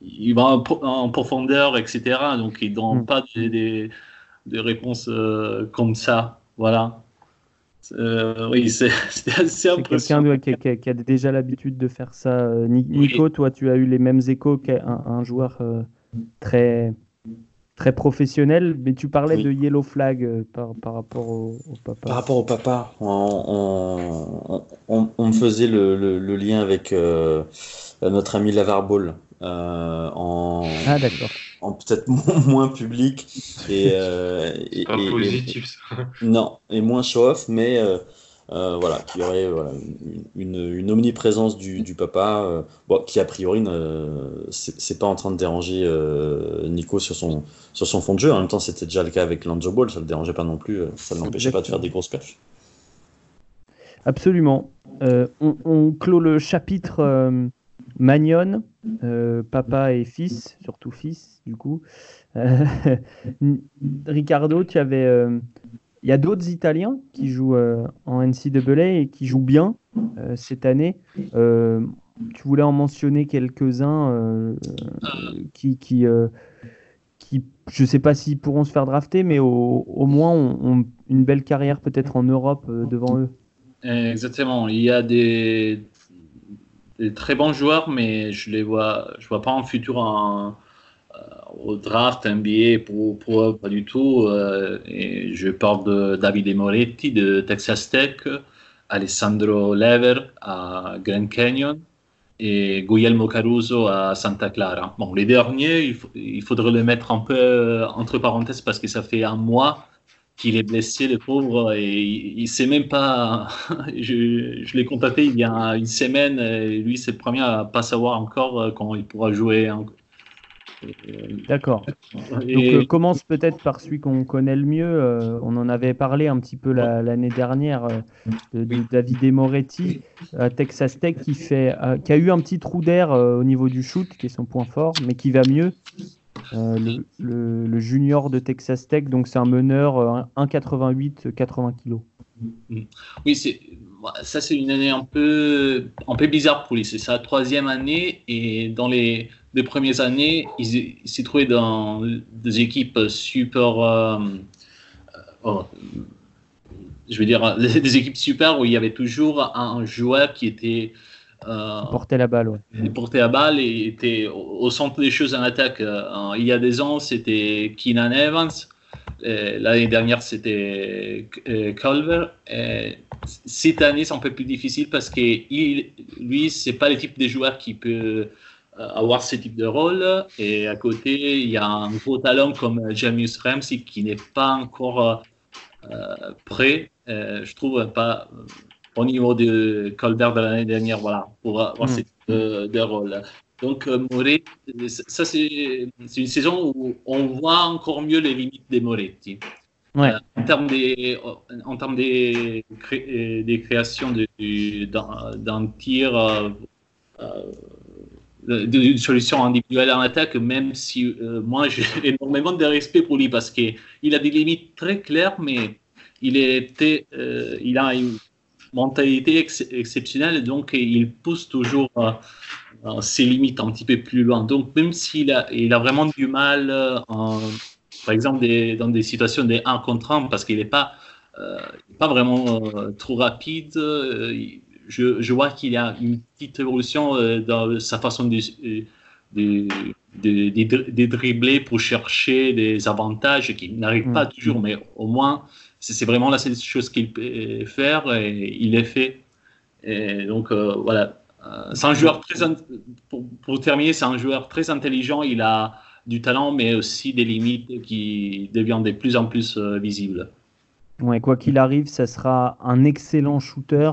il va en, profondeur, etc. Donc il ne donne mm. pas des, des réponses comme ça. Voilà. Euh, oui, c'est assez C'est quelqu'un qui, qui, qui, a déjà l'habitude de faire ça. Euh, Nico, oui. toi, tu as eu les mêmes échos qu'un un joueur euh, très, très professionnel, mais tu parlais oui. de Yellow Flag euh, par, par, rapport au, au, papa. Par rapport au papa, on, on, on, on faisait le, le, le, lien avec euh, notre ami Lavar Ball. Euh, en, ah, en peut-être moins public et, euh, et, pas et, positif ça. non et moins show off mais euh, euh, voilà qui aurait voilà, une, une, omniprésence du, du papa euh, bon, qui a priori c'est pas en train de déranger euh, Nico sur son sur son fond de jeu. En même temps c'était déjà le cas avec Lanzo Ball ça le dérangeait pas non plus ça ne l'empêchait pas de faire des grosses perfs absolument. On, on, clôt le chapitre Magnon, euh, papa et fils, surtout fils, du coup. Euh, Ricardo, tu avais. Euh, il y a d'autres Italiens qui jouent euh, en NCAA et qui jouent bien euh, cette année. tu voulais en mentionner quelques-uns qui, qui, je ne sais pas s'ils pourront se faire drafter, mais au, moins ont, une belle carrière peut-être en Europe devant eux. Exactement. Il y a des, très bons joueurs, mais je les vois, je vois pas en futur en, euh, au draft NBA pour, pour pas du tout. Euh, et je parle de Davide Moretti de Texas Tech, Alessandro Lever à Grand Canyon et Guglielmo Caruso à Santa Clara. Bon, les derniers, il, il faudrait les mettre un peu entre parenthèses parce que ça fait un mois qu'il est blessé, le pauvre, et il ne sait même pas. je, je l'ai contacté il y a une semaine, et lui, c'est le premier à pas savoir encore quand il pourra jouer. D'accord. Donc, euh, commence peut-être par celui qu'on connaît le mieux. Euh, on en avait parlé un petit peu l'année la, dernière euh, de, de Davide Moretti à Texas Tech qui, fait, qui a eu un petit trou d'air au niveau du shoot, qui est son point fort, mais qui va mieux. Euh, le, junior de Texas Tech, donc c'est un meneur 1,88, 80 kg. Oui, ça c'est une année un peu, un peu bizarre pour lui. C'est sa troisième année et dans les deux premières années, il, il s'est trouvé dans des équipes super. Euh, oh, je veux dire, des équipes super où il y avait toujours un joueur qui était euh, porter la balle, ouais. Portait la balle et était au, centre des choses en attaque. Euh, il y a des ans, c'était Keenan Evans. L'année dernière, c'était euh, Culver. Et cette année, c'est un peu plus difficile parce que il, lui, c'est pas le type de joueur qui peut euh, avoir ce type de rôle. Et à côté, il y a un gros talent comme James Ramsey qui n'est pas encore euh, prêt. je trouve pas au niveau de Colbert de l'année dernière, voilà, pour avoir mm. ce de rôle. Donc, euh, Moretti, ça c'est une saison où on voit encore mieux les limites des Moretti. Ouais. Euh, en termes des, en termes des, cré, des créations d'un tir, euh, euh, d'une solution individuelle en attaque, même si euh, moi j'ai énormément de respect pour lui parce qu'il a des limites très claires, mais il, était, euh, il a une mentalité ex exceptionnelle, donc il pousse toujours euh, euh, ses limites un petit peu plus loin. Donc même s'il a, il a vraiment du mal, euh, par exemple des, dans des situations de 1 contre 1, parce qu'il n'est pas, pas vraiment trop rapide, je, je, vois qu'il y a une petite évolution dans sa façon de, de, pour chercher des avantages qui n'arrivent mmh. pas toujours, mais au moins c'est vraiment la seule chose qu'il peut faire et il est fait. Et donc euh, voilà, euh, c'est un joueur très pour, pour terminer, c'est un joueur très intelligent. Il a du talent, mais aussi des limites qui deviennent de plus en plus euh, visibles. Ouais, quoi qu'il arrive, ça sera un excellent shooter.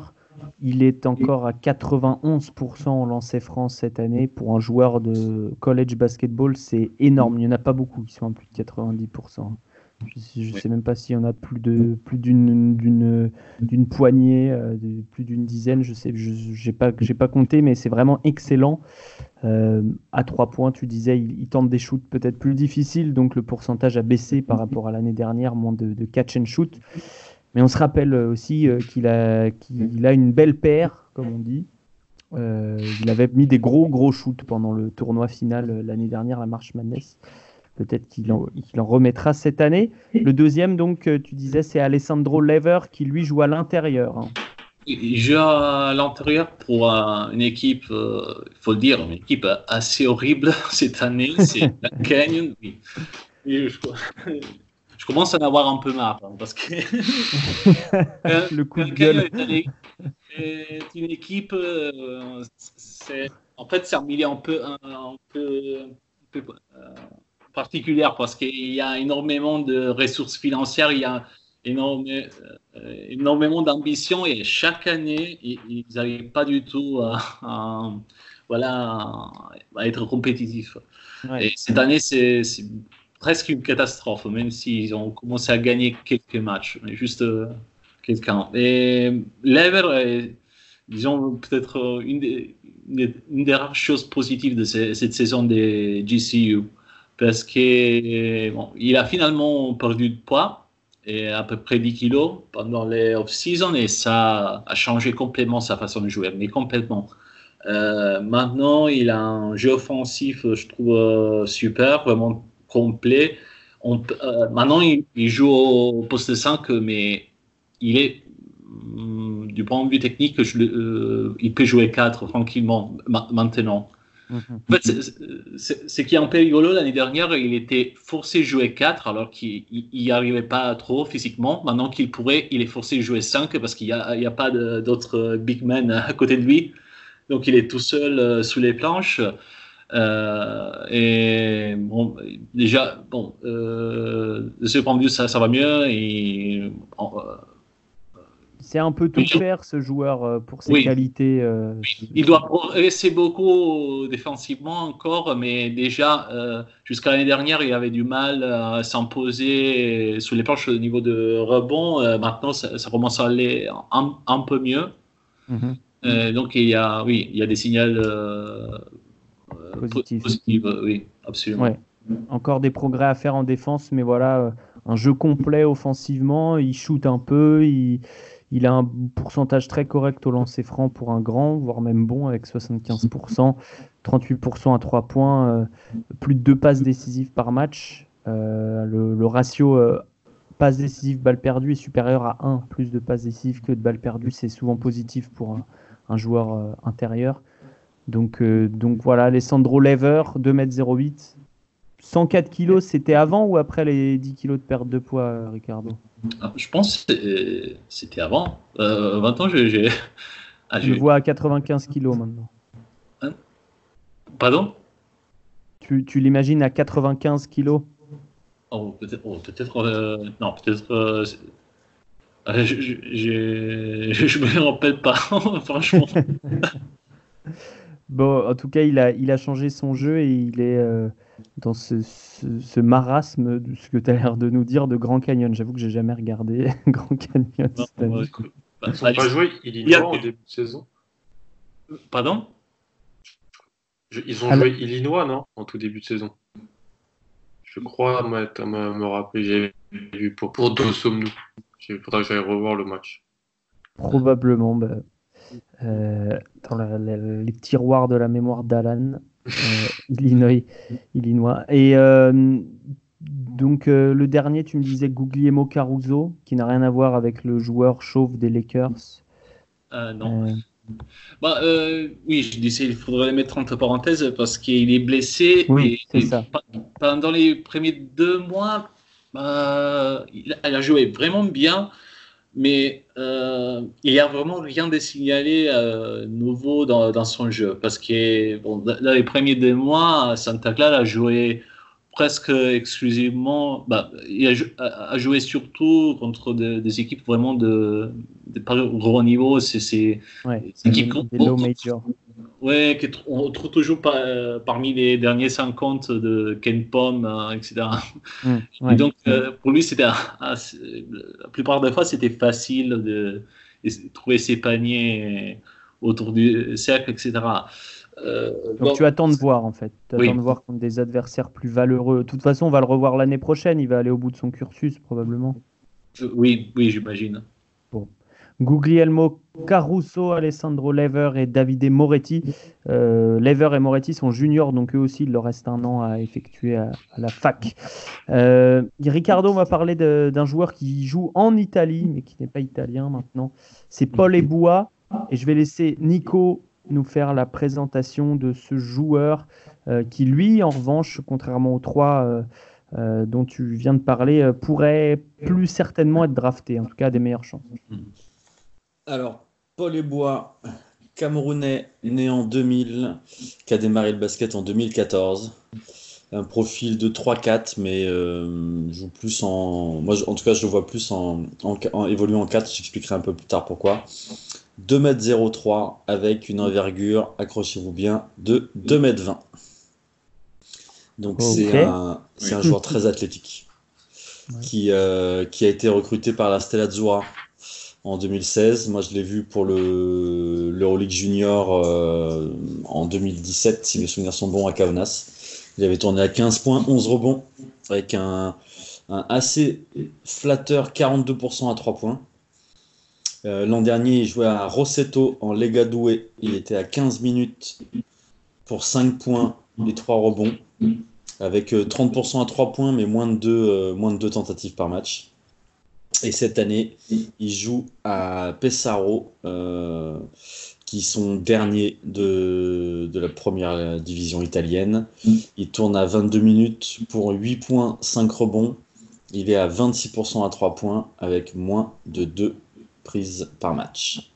Il est encore à 91% en lancer France cette année. Pour un joueur de college basketball, c'est énorme. Il n'y en a pas beaucoup qui sont à plus de 90%. Je ne sais même pas s'il y en a plus de plus d'une poignée, euh, de, plus d'une dizaine. Je sais, j'ai pas j'ai pas compté, mais c'est vraiment excellent. Euh, à trois points, tu disais, il, il tente des shoots peut-être plus difficiles, donc le pourcentage a baissé par rapport à l'année dernière, moins de, de, catch and shoot. Mais on se rappelle aussi euh, qu'il a qu'il a une belle paire, comme on dit. Euh, il avait mis des gros gros shoots pendant le tournoi final l'année dernière, la Marche Madness. Peut-être qu'il en, en, remettra cette année. Le deuxième, donc, tu disais, c'est Alessandro Lever qui lui joue à l'intérieur. Hein. Il joue à l'intérieur pour une équipe, il faut le dire, une équipe assez horrible cette année. C'est la Canyon. Je, je, commence à en avoir un peu marre hein, parce que le coup de gueule. C'est une équipe, en fait, c'est un milieu un peu, un, peu, un peu particulière parce qu'il y a énormément de ressources financières, il y a énormément, énormément d'ambition et chaque année, ils n'arrivent pas du tout à, voilà, à être compétitifs. Et cette année, c'est presque une catastrophe, même s'ils ont commencé à gagner quelques matchs, mais juste euh, quelqu'un. Et Lever est, disons, peut-être euh, une une des, rares choses positives de cette saison des GCU, parce qu'il bon, il a finalement perdu de poids, à peu près 10 kilos pendant les off-season, et ça a changé complètement sa façon de jouer, mais complètement. Euh, maintenant, il a un jeu offensif, je trouve, super, vraiment complet. Euh, maintenant, il, joue au poste 5, mais il est, mm, du point de vue technique, euh, il peut jouer 4 tranquillement maintenant. Mhm. En fait, ce qui est un peu rigolo, l'année dernière, il était forcé de jouer 4 alors qu'il n'y arrivait pas trop physiquement. Maintenant qu'il pourrait, il est forcé de jouer 5 parce qu'il n'y a, pas d'autres big men à côté de lui. Donc il est tout seul euh, sous les planches. Euh, et bon, déjà, bon, euh, de ce point de vue, ça, ça va mieux. C'est un peu tout faire ce joueur pour ses qualités. Il doit progresser beaucoup défensivement encore, mais déjà jusqu'à l'année dernière, il avait du mal à s'imposer sous les planches au niveau de rebond. maintenant, ça, commence à aller un, peu mieux. Mhm. donc il y a, oui, il y a des signaux positif. oui, absolument. Encore des progrès à faire en défense, mais voilà, euh, un jeu complet offensivement. Il shoot un peu, il, il a un pourcentage très correct au lancer franc pour un grand, voire même bon avec 75%, 38% à 3 points, euh, plus de 2 passes décisives par match. Euh, le, ratio passes décisives, balles perdues est supérieur à 1, plus de passes décisives que de balles perdues. C'est souvent positif pour un, joueur intérieur. Donc, euh, donc voilà, Alessandro Lever, 2m08. 104 kg, c'était avant ou après les 10 kg de perte de poids, euh, Ricardo? Ah, Je pense que c'était avant. Euh, 20 ans, j'ai. Ah, je vois à 95 kg maintenant. Hein? Pardon? Tu, tu l'imagines à 95 kg Oh, peut-être. Oh, peut euh, non, peut-être. je, je, je, me rappelle pas, franchement. Bon, en tout cas, il a, il a changé son jeu et il est euh, dans ce, ce, marasme, de ce que tu as l'air de nous dire, de Grand Canyon. J'avoue que j'ai jamais regardé Grand Canyon. ils n'ont pas joué Illinois en début de saison Pardon? Ils ont joué Illinois, non? En tout début de saison. Je crois me, me rappeler, j'ai vu pour, pour nous. Il faudra que j'aille revoir le match. Probablement. Bah, euh, dans les tiroirs de la mémoire d'Alan, euh, Illinois, Illinois. Et euh, donc le dernier, tu me disais Guglielmo Caruso, qui n'a rien à voir avec le joueur chauve des Lakers. non. Bah, oui, je disais, il faudrait le mettre entre parenthèses parce qu'il est blessé. Oui, c'est ça. Pendant les premiers deux mois, bah, il, a joué vraiment bien mais euh, il n'y a vraiment rien de signalé euh, nouveau dans, dans, son jeu. Parce que bon, dans les premiers deux mois, Santa Clara a joué presque exclusivement, bah, il a, a, joué surtout contre des équipes vraiment de, de pas gros niveau. C'est ouais, équipes des low major. Ouais, on trouve toujours euh, parmi les derniers 50 de Ken Pom, euh, etc. Mmh, donc, euh, pour lui, c'était la plupart des fois, c'était facile de, trouver ses paniers autour du cercle, etc. donc, tu attends de voir, en fait. Tu attends de voir contre des adversaires plus valeureux. De toute façon, on va le revoir l'année prochaine. Il va aller au bout de son cursus, probablement. Oui, oui, j'imagine. Guglielmo Caruso, Alessandro Lever et Davide Moretti. Euh, Lever et Moretti sont juniors, donc eux aussi, il leur reste un an à effectuer à, la fac. Euh, Ricardo m'a parlé d'un joueur qui joue en Italie, mais qui n'est pas italien maintenant. C'est Paul Eboua. Et je vais laisser Nico nous faire la présentation de ce joueur euh, qui, lui, en revanche, contrairement aux trois dont tu viens de parler, pourrait plus certainement être drafté, en tout cas des meilleures chances. Alors, Paul Ebois, Camerounais, né en 2000, qui a démarré le basket en 2014. Un profil de 3-4, mais euh, joue plus en. Moi, en tout cas, je le vois plus en, en, évoluant en 4. J'expliquerai un peu plus tard pourquoi. 2m03 avec une envergure, accrochez-vous bien, de 2m20. Donc, c'est un, un, joueur très athlétique qui, euh, qui a été recruté par la Stella Zura en 2016. Moi, je l'ai vu pour le l'Euroleague Junior euh, en 2017, si mes souvenirs sont bons, à Kaunas. Il avait tourné à 15 points, 11 rebonds, avec un, assez flatteur 42% à 3 points. Euh, l'an dernier, il jouait à Rossetto en Lega Doué. Il était à 15 minutes pour 5 points et 3 rebonds, avec 30% euh, à 3 points, mais moins de 2, moins de 2 tentatives par match. Et cette année, il joue à Pesaro, euh, qui sont derniers de, de, la première division italienne. Il tourne à 22 minutes pour 8 points, 5 rebonds. Il est à 26% à 3 points avec moins de 2 prises par match.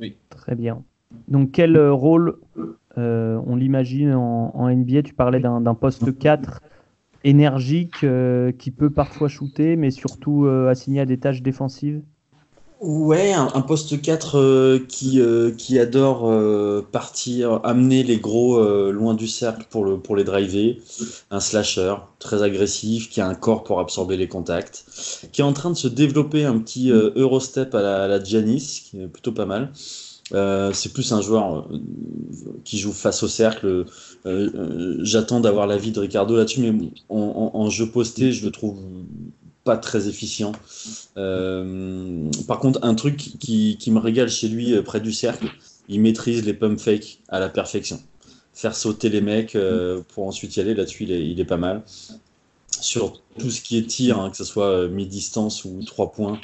Oui. Très bien. Donc quel rôle euh, on l'imagine en, en, NBA Tu parlais d'un poste 4 énergique, euh, qui peut parfois shooter, mais surtout euh, assigné à des tâches défensives Ouais, un, poste 4 euh, qui, qui adore partir, amener les gros loin du cercle pour, le, pour les driver. Un slasher très agressif, qui a un corps pour absorber les contacts, qui est en train de se développer un petit Eurostep à la, à la Giannis, qui est plutôt pas mal. Euh, c'est plus un joueur euh, qui joue face au cercle. Euh, j'attends d'avoir l'avis de Ricardo là-dessus, mais en, jeu posté, je le trouve pas très efficient. par contre, un truc qui, me régale chez lui près du cercle, il maîtrise les pump fakes à la perfection. Faire sauter les mecs pour ensuite y aller, là-dessus, il, est, pas mal. Sur tout ce qui est tir, hein, que ce soit mi-distance ou 3 points,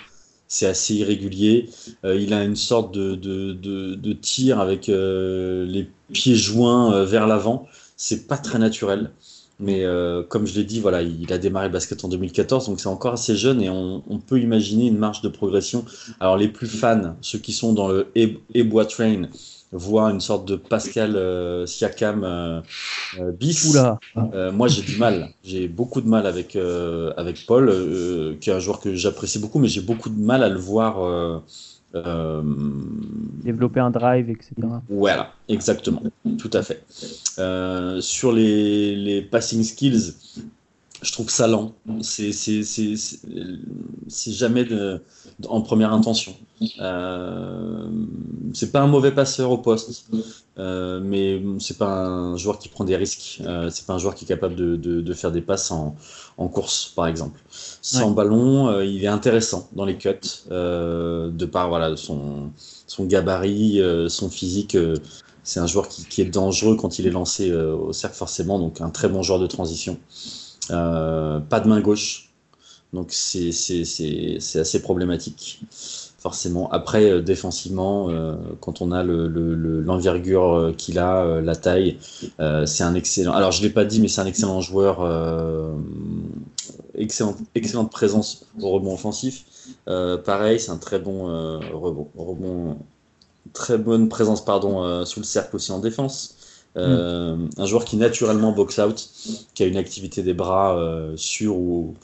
c'est assez irrégulier. Euh, il a une sorte de, de, tir avec euh, les pieds joints euh, vers l'avant. C'est pas très naturel. Mais comme je l'ai dit, voilà, il a démarré le basket en 2014, donc c'est encore assez jeune et on, peut imaginer une marge de progression. Alors les plus fans, ceux qui sont dans le Ebois Train, voit une sorte de Pascal euh, Siakam euh, euh, bis. moi, j'ai du mal. J'ai beaucoup de mal avec, avec Paul, qui est un joueur que j'apprécie beaucoup, mais j'ai beaucoup de mal à le voir. Développer un drive, etc. Voilà, exactement, tout à fait. sur les, les passing skills, je trouve ça lent. C'est jamais de, en première intention. Euh, c'est pas un mauvais passeur au poste, euh, mais c'est pas un joueur qui prend des risques. Euh, c'est pas un joueur qui est capable de, de, faire des passes en, en, course, par exemple. Sans ballon, il est intéressant dans les cuts, de par voilà son, son gabarit, son physique. c'est un joueur qui, qui, est dangereux quand il est lancé au cercle forcément, donc un très bon joueur de transition. Pas de main gauche. Donc c'est assez problématique, forcément. Après, euh, défensivement, euh, quand on a l'envergure le, qu'il a, la taille, c'est un excellent. Alors je l'ai pas dit, mais c'est un excellent joueur. excellente, excellente présence au rebond offensif. pareil, c'est un très bon rebond, rebond, très bonne présence pardon sous le cercle aussi en défense. Euh, un joueur qui naturellement box out, qui a une activité des bras euh, sur ou,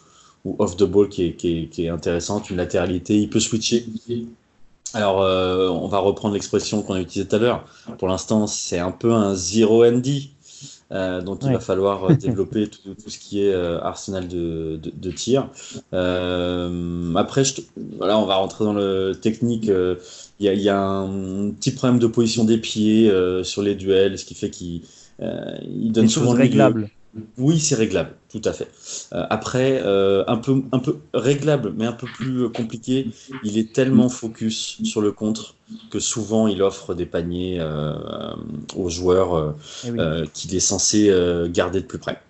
off the ball qui est, intéressante, une latéralité, il peut switcher. Alors, euh, on va reprendre l'expression qu'on a utilisée tout à l'heure. Pour l'instant, c'est un peu un zero ND. donc il va falloir développer tout, ce qui est arsenal de, de, tir. après, je, voilà, on va rentrer dans le technique il y, a, un petit problème de position des pieds euh, sur les duels, ce qui fait qu'il euh, donne souvent réglables. Oui, c'est réglable, tout à fait. Euh, après, euh, un, peu, un peu réglable, mais un peu plus compliqué, il est tellement focus sur le contre que souvent il offre des paniers euh, aux joueurs Eh oui. qu'il est censé garder de plus près.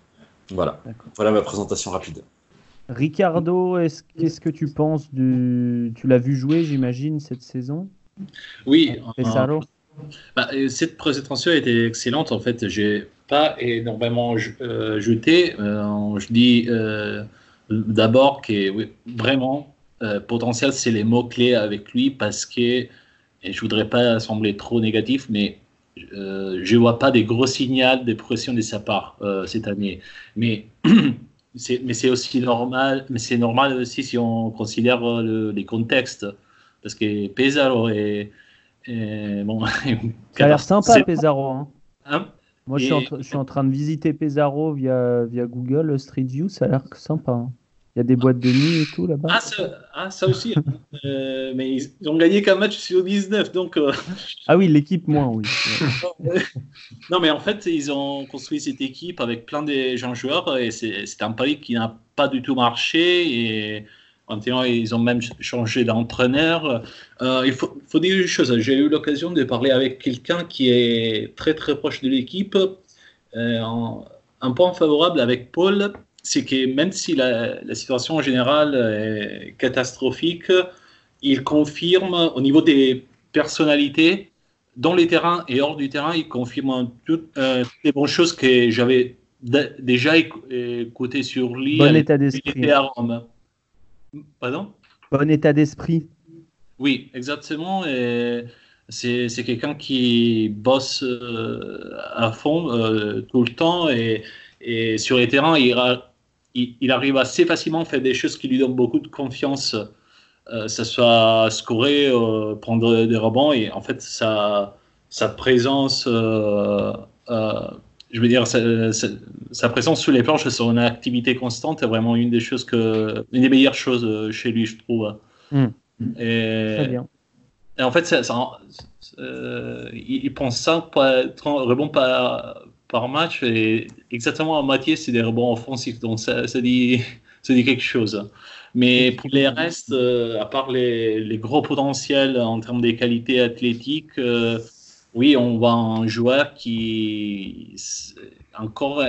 Voilà, voilà ma présentation rapide. Ricardo, est-ce- qu'est-ce que tu penses du. Tu l'as vu jouer, j'imagine, cette saison? Oui, Pesaro? Bah, euh, cette présentation était excellente. En fait, j'ai pas énormément euh, jeté. Euh, je dis euh, d'abord que oui, vraiment potentiel, c'est les mots clés avec lui parce que et je voudrais pas sembler trop négatif, mais euh, je vois pas des gros signaux de pression de sa part euh, cette année. Mais c'est mais c'est aussi normal. Mais c'est normal aussi si on considère le- les contextes parce que Pesaro est et bon, Ça a l'air sympa, Pesaro. hein. Hein? Moi, je suis, en Et- tra- je suis en train de visiter Pesaro via, via Google Street View. Ça a l'air sympa. hein. Il y a des boîtes de nuit et tout là-bas. Ah, ça, ah, ça aussi. hein. Euh, mais ils, ont gagné qu'un match sur 19. Donc, euh, Ah oui, l'équipe moins, oui. Non, mais en fait, ils ont construit cette équipe avec plein de jeunes joueurs et c'est c'est un pari qui n'a pas du tout marché. Et maintenant, ils ont même changé d'entraîneur. Euh, il faut, faut dire une chose j'ai eu l'occasion de parler avec quelqu'un qui est très très proche de l'équipe. Euh, un point favorable avec Paul, c'est que même si la, la situation en général est catastrophique, il confirme au niveau des personnalités, dans les terrains et hors du terrain, il confirme toutes euh, toutes les bonnes choses que j'avais déjà écou- écoutées sur lui. Bon état d'esprit. était à Rome. Pardon? Bon état d'esprit. oui, exactement. Et c'est c'est quelqu'un qui bosse euh, à fond euh, tout le temps et, et sur les terrains, il, il, il arrive assez facilement à faire des choses qui lui donnent beaucoup de confiance. Euh, ça soit scorer, euh, prendre des rebonds et en fait sa, sa présence, je veux dire sa, sa- sa présence sur les planches, son activité constante est vraiment une des choses que, une des meilleures choses euh, chez lui, je trouve. Hmm. Et, Très bien. et en fait, ça, ça- euh, il, prend 5 rebonds par, par match et exactement à moitié, c'est des rebonds offensifs. Donc ça, ça, dit, ça dit quelque chose. Mais pour les restes, euh, à part les, les gros potentiels en termes des qualités athlétiques, euh, oui, on voit un joueur qui s- encore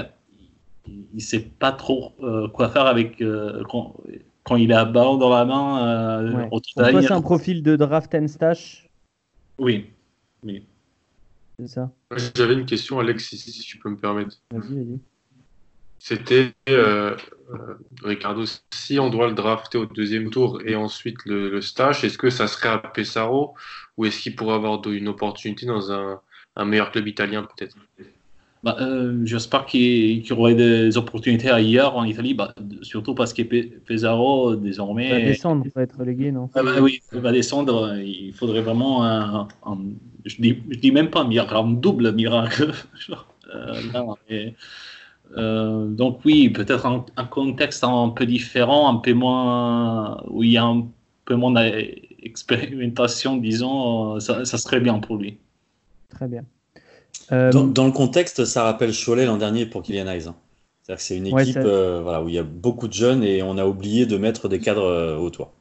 il ne sait pas trop euh, quoi faire avec euh, quand, quand il a un ballon dans la main. euh, Ouais. total, c'est un profil de draft and stash, Oui, oui. c'est ça? J'avais une question, Alex, si, si tu peux me permettre. Vas-y, vas-y. C'était, euh, euh, Ricardo, si on doit le drafter au deuxième tour et ensuite le, le stage, est-ce que ça serait à Pesaro ou est-ce qu'il pourrait avoir une opportunité dans un, un meilleur club italien peut-être? Bah, euh, J'espère qu'il y aurait des opportunités ailleurs en Italie, bah, surtout parce que Pe- Pesaro, Il va désormais, descendre, il va être relégué, non? Ah bah oui, il va descendre. Il faudrait vraiment un, un- je dis, je dis même pas un miracle, un double miracle. Euh, mais, euh, donc oui, peut-être un, un contexte un peu différent, un peu moins, où il y a un peu moins d'expérimentation, disons, euh, ça, ça serait bien pour lui. Très bien. Euh, Dans, dans le contexte, ça rappelle Cholet l'an dernier pour Kylian Hayes. hein. C'est-à-dire que c'est une équipe euh, voilà, où il y a beaucoup de jeunes et on a oublié de mettre des cadres euh, autour.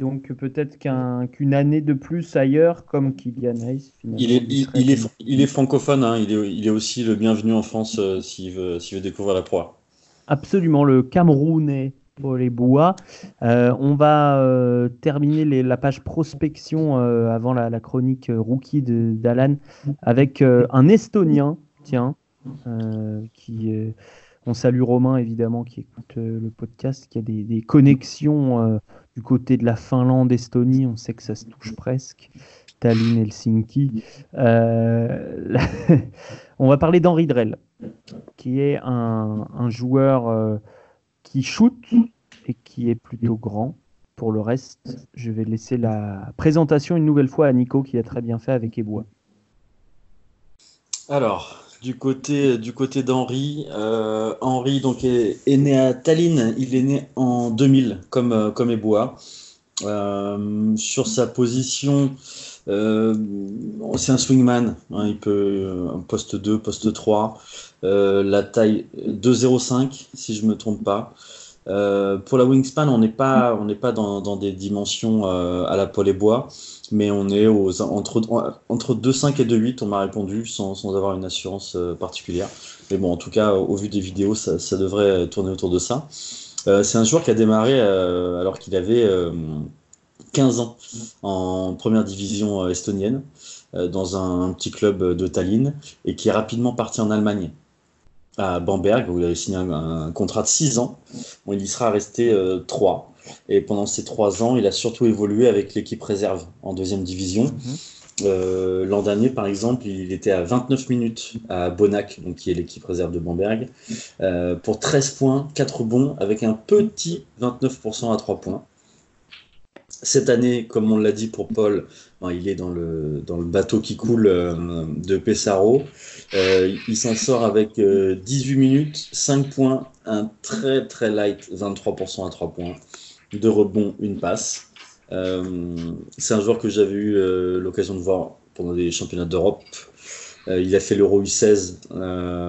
Donc peut-être qu'un- qu'une année de plus ailleurs, comme Kylian Hayes. Il est, il, est, il est francophone, hein. il, est, il est aussi le bienvenu en France euh, s'il veut, s'il veut découvrir la proie. Absolument, le Camerounais pour les bois. Euh, on va euh, terminer les- la page prospection euh, avant la, la chronique rookie de- d'Alan avec un Estonien, tiens, qui. on salue Romain évidemment qui écoute le podcast, qui a des, des connexions côté de la Finlande, Estonie. On sait que ça se touche presque. Tallinn, Helsinki. Euh, on va parler d'Henri Drell, qui est un, un joueur euh, qui shoot et qui est plutôt grand. Pour le reste, je vais laisser la présentation une nouvelle fois à Nico, qui a très bien fait avec Ebois. Alors, du côté, du côté d'Henri, euh, Henri donc, est, né à Tallinn, il est né en 2000 comme, euh, comme. Euh, sur sa position, euh, c'est un swingman, hein, il peut un poste 2, poste 3. la taille 2,05 si je me trompe pas. pour la wingspan, on n'est pas, on n'est pas dans, dans, des dimensions à la Paul et Bois, mais on est entre, entre 2,5 et 2,8, on m'a répondu sans, sans, avoir une assurance particulière. Mais bon, en tout cas, au vu des vidéos, ça, devrait tourner autour de ça. c'est un joueur qui a démarré alors qu'il avait 15 ans en première division euh, estonienne euh, dans un, petit club de Tallinn et qui est rapidement parti en Allemagne à Bamberg où il a signé un, contrat de 6 ans où il y sera resté 3 euh, et pendant ces 3 ans il a surtout évolué avec l'équipe réserve en deuxième division mhm. L'an dernier, par exemple, il était à 29 minutes à Bonac, donc qui est l'équipe réserve de Bamberg, pour 13 points, 4 bons, avec un petit 29% à 3 points. Cette année, comme on l'a dit pour Paul, ben, il est dans le, dans le bateau qui coule euh, de Pesaro. Euh, il s'en sort avec 18 euh, minutes, 5 points, un très très light 23% à 3 points, deux rebonds, une passe. c'est un joueur que j'avais eu l'occasion de voir pendant des championnats d'Europe. il a fait l'Euro U16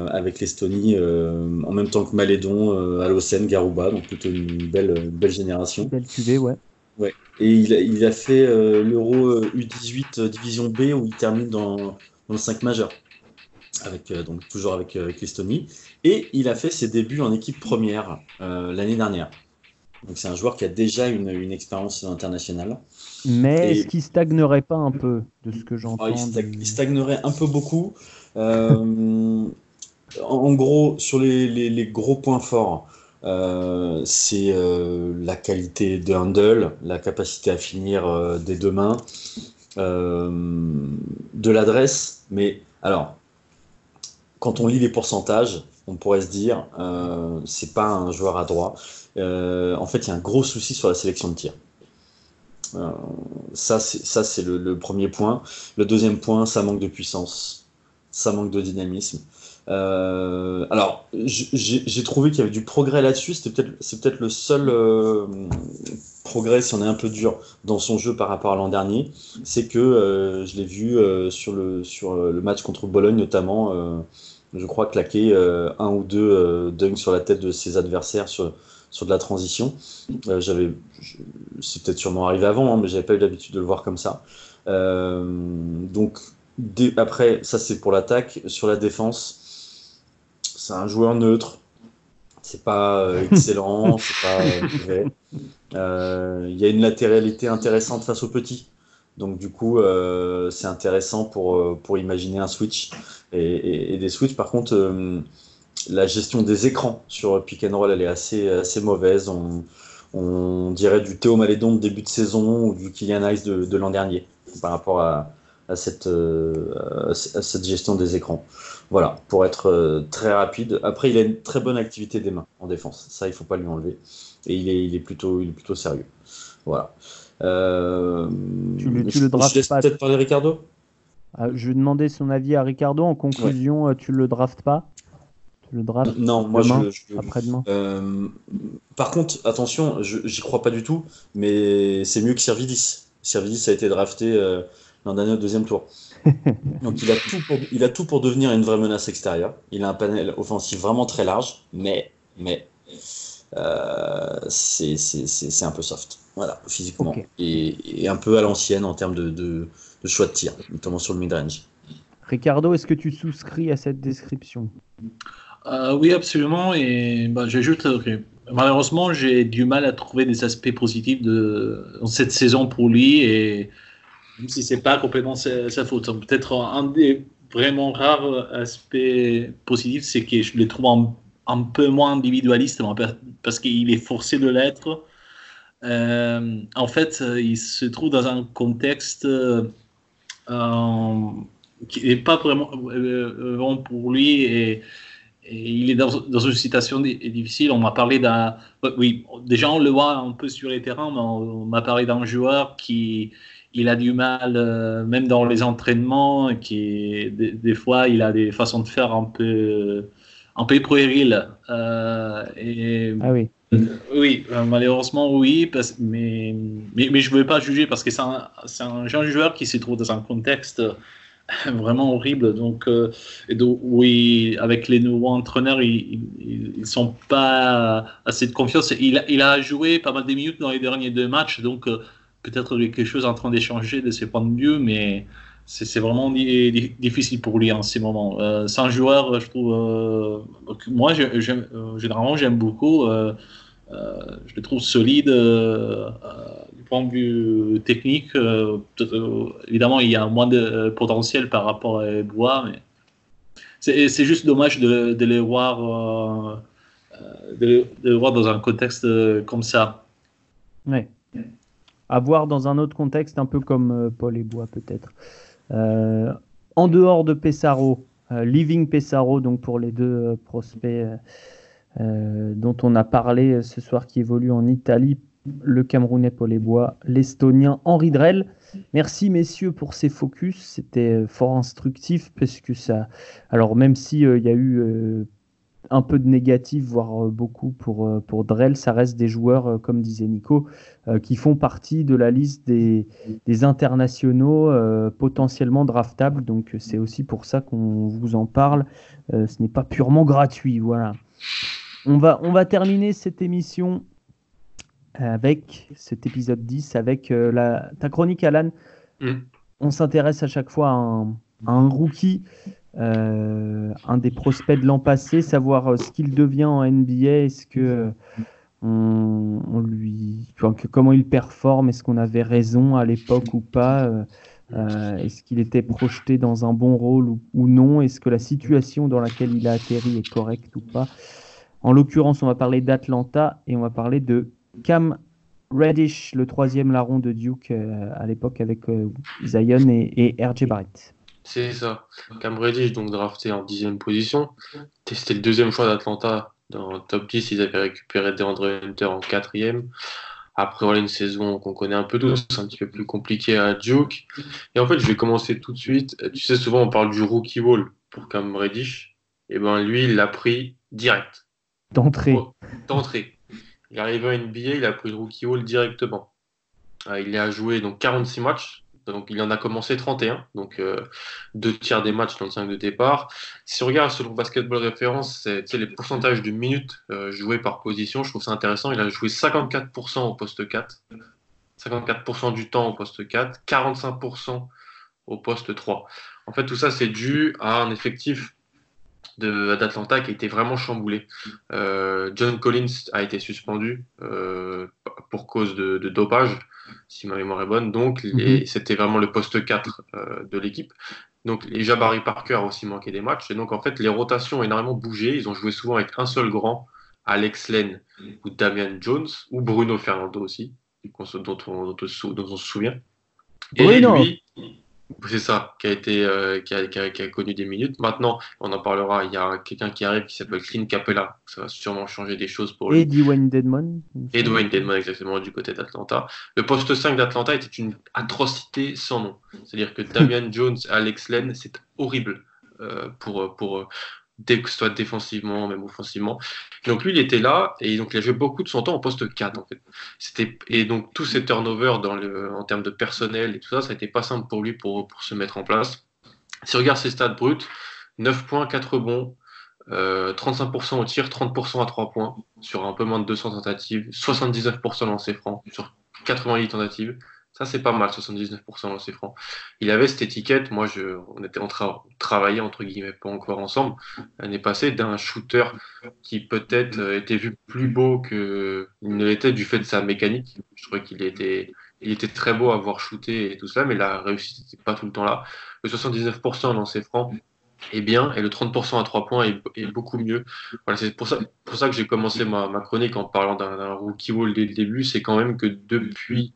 avec l'Estonie en même temps que Malédon, Alocène, Garouba, donc plutôt une belle, belle génération. Belle cuvée, ouais. Ouais. Et il a, fait euh, l'Euro U18 euh, Division B où il termine dans, le 5 majeur. Avec, euh, donc toujours avec, l'Estonie. Et il a fait ses débuts en équipe première l'année dernière. Donc c'est un joueur qui a déjà une, expérience internationale. Mais est-ce qu'il stagnerait pas un peu de ce que j'entends ah, il, stagnerait un peu beaucoup. en, gros, sur les gros points forts, euh, c'est euh, la qualité de handle, la capacité à finir euh, des deux mains, de l'adresse. Mais alors, quand on lit les pourcentages, on pourrait se dire, c'est pas un joueur à droit. en fait, il y a un gros souci sur la sélection de tir. ça, c'est le, premier point. Le deuxième point, ça manque de puissance, ça manque de dynamisme. Euh, alors, j'ai trouvé qu'il y avait du progrès là-dessus. C'est peut-être peut le seul euh, progrès, si on est un peu dur, dans son jeu par rapport à l'an dernier. C'est que euh, je l'ai vu sur le match contre Bologne, notamment, je crois, claquer un ou deux dunks sur la tête de ses adversaires sur, sur de la transition. j'avais, c'est peut-être sûrement arrivé avant, hein, mais j'avais pas eu l'habitude de le voir comme ça. donc, après, ça c'est pour l'attaque. Sur la défense, c'est un joueur neutre. C'est pas euh, excellent, c'est pas euh, mauvais. Euh, il y a une latéralité intéressante face aux petits. Donc du coup, c'est intéressant pour, pour imaginer un switch et, des switches. Par contre, la gestion des écrans sur pick elle est assez, mauvaise. On, dirait du Théo Malédon de début de saison ou du Kylian Ice de, l'an dernier par rapport à, cette, gestion des écrans. Voilà, pour être euh, très rapide. Après, il a une très bonne activité des mains en défense. Ça, il faut pas lui enlever. Et il est, il est, plutôt, il est plutôt sérieux. Voilà. Euh, tu le, tu le draftes je laisse peut-être parler Ricardo ah, Je vais demander son avis à Ricardo. En conclusion, euh, tu le draftes pas? Tu le draftes Non, moi je, après-demain? par contre, attention, j'y crois pas du tout, mais c'est mieux que Servidis. Servidis a été drafté l'an dernier au deuxième tour. Donc il a, tout pour, il a tout pour devenir une vraie menace extérieure. Il a un panel offensif vraiment très large, mais, mais euh, c'est un peu soft, voilà, physiquement. Et, un peu à l'ancienne en termes de, de, choix de tir, notamment sur le mid-range. Ricardo, est-ce que tu souscris à cette description? Euh, Oui, absolument. Et bah, j'ajoute que malheureusement, j'ai du mal à trouver des aspects positifs de, dans cette saison pour lui. Et même si c'est pas complètement sa, faute. Peut-être un des vraiment rares aspects positifs, c'est que je le trouve un, peu moins individualiste parce qu'il est forcé de l'être. Euh, en fait, il se trouve dans un contexte euh, qui n'est pas vraiment euh, bon pour lui et, il est dans, une situation difficile. On m'a parlé d'un. Oui, déjà on le voit un peu sur les terrains, mais on m'a parlé d'un joueur qui il a du mal, euh, même dans les entraînements, qui des, fois il a des façons de faire un peu, un peu puériles. Euh, ah oui. Oui, euh, malheureusement oui, mais, mais, je ne veux pas juger parce que c'est un, un, jeune joueur qui se trouve dans un contexte vraiment horrible. Donc, euh, donc, oui, avec les nouveaux entraîneurs, ils ne sont pas assez de confiance. Il, il, a joué pas mal de minutes dans les derniers deux matchs, donc euh, peut-être quelque chose en train d'échanger de ses points de vue, mais c'est vraiment difficile pour lui en ces moments. Euh, un joueur, je trouve, euh, moi, généralement, j'aime beaucoup. je le trouve solide point de vue technique, euh, euh, évidemment, il y a moins de potentiel par rapport à Bois, mais c'est juste dommage de, les voir, euh, de, voir dans un contexte comme ça. Ouais. À voir dans un autre contexte, un peu comme Paul et Bois peut-être. En dehors de Pessaro, Living Pessaro, donc pour les deux prospects dont on a parlé ce soir qui évoluent en Italie, le Camerounais Paul Bois, l'Estonien Henri Drell. Merci messieurs pour ces focus, c'était euh, fort instructif parce que ça. Alors même si euh, y a eu euh, un peu de négatif, voire beaucoup pour, pour Drell, ça reste des joueurs, comme disait Nico, qui font partie de la liste des, des internationaux potentiellement draftables. Donc c'est aussi pour ça qu'on vous en parle. ce n'est pas purement gratuit, voilà. On va, on va terminer cette émission avec cet épisode 10, avec euh, la, ta chronique, Alan. Mm. On s'intéresse à chaque fois à un, rookie, euh, un des prospects de l'an passé, savoir euh, ce qu'il devient en NBA, est-ce que on, lui, comment il performe, est-ce qu'on avait raison à l'époque ou pas, est-ce qu'il était projeté dans un bon rôle ou, non, est-ce que la situation dans laquelle il a atterri est correcte ou pas. En l'occurrence, on va parler d'Atlanta et on va parler de Cam Reddish, le troisième larron de Duke euh, à l'époque avec euh, Zion et, RJ Barrett. C'est ça. Cam Reddish, donc drafté en dixième position. C'était le deuxième choix d'Atlanta dans le top 10. Ils avaient récupéré DeAndre Hunter en quatrième. Après, voilà une saison qu'on connaît un peu tous, un petit peu plus compliquée à Duke. Et en fait, je vais commencer tout de suite. Tu sais, souvent on parle du rookie wall pour Cam Reddish. Et ben lui, il l'a pris direct. D'entrée. D'entrée. Il est arrivé à NBA, il a pris le rookie hall directement. Euh, il a joué donc 46 matchs, donc il en a commencé 31, donc euh, deux tiers des matchs dans le 5 de départ. Si on regarde selon Basketball Référence, c'est les pourcentages de minutes euh, jouées par position, je trouve ça intéressant. Il a joué 54% au poste 4, 54% du temps au poste 4, 45% au poste 3. En fait, tout ça, c'est dû à un effectif d'Atlanta qui a été vraiment chamboulé. Euh, John Collins a été suspendu euh, pour cause de, dopage, si ma mémoire est bonne. Donc, mhm. c'était vraiment le poste 4 euh, de l'équipe. Donc, les Jabari Parker a aussi manqué des matchs. Et donc, en fait, les rotations ont énormément bougé. Ils ont joué souvent avec un seul grand, Alex Len ou Damian Jones, ou Bruno Fernando aussi, dont on, dont on se souvient. Et lui, c'est ça, qui a, été, euh, qui, a, qui, a, connu des minutes. Maintenant, on en parlera, il y a quelqu'un qui arrive qui s'appelle Clint Capella. Ça va sûrement changer des choses pour lui. Et Dwayne Dedmon. Et Dwayne Dedmon, exactement, du côté d'Atlanta. Le poste 5 d'Atlanta était une atrocité sans nom. C'est-à-dire que Damian Jones, Alex Len, c'est horrible. Euh, pour, pour, que ce soit défensivement, même offensivement. Donc lui, il était là et donc il a joué beaucoup de son temps en poste 4 en fait. Et donc tous ces turnovers dans le, en termes de personnel et tout ça, ça n'était pas simple pour lui pour, se mettre en place. Si on regarde ses stats bruts, 9 points, 4 rebonds, 35% au tir, 30% à 3 points sur un peu moins de 200 tentatives, 79% lancés francs sur 88 tentatives. Ça, c'est pas mal, 79% lancé franc. Il avait cette étiquette, moi, je, on était en train de travailler, entre guillemets, pas encore ensemble, l'année passée, d'un shooter qui peut-être euh, était vu plus beau qu'il ne l'était du fait de sa mécanique. Je trouvais qu'il était, très beau à voir shooter et tout cela, mais la réussite n'était pas tout le temps là. Le 79% lancé franc est bien, et le 30% à 3 points est, beaucoup mieux. Voilà, c'est pour ça, que j'ai commencé ma, chronique en parlant d'un rookie wall dès le début, c'est quand même que depuis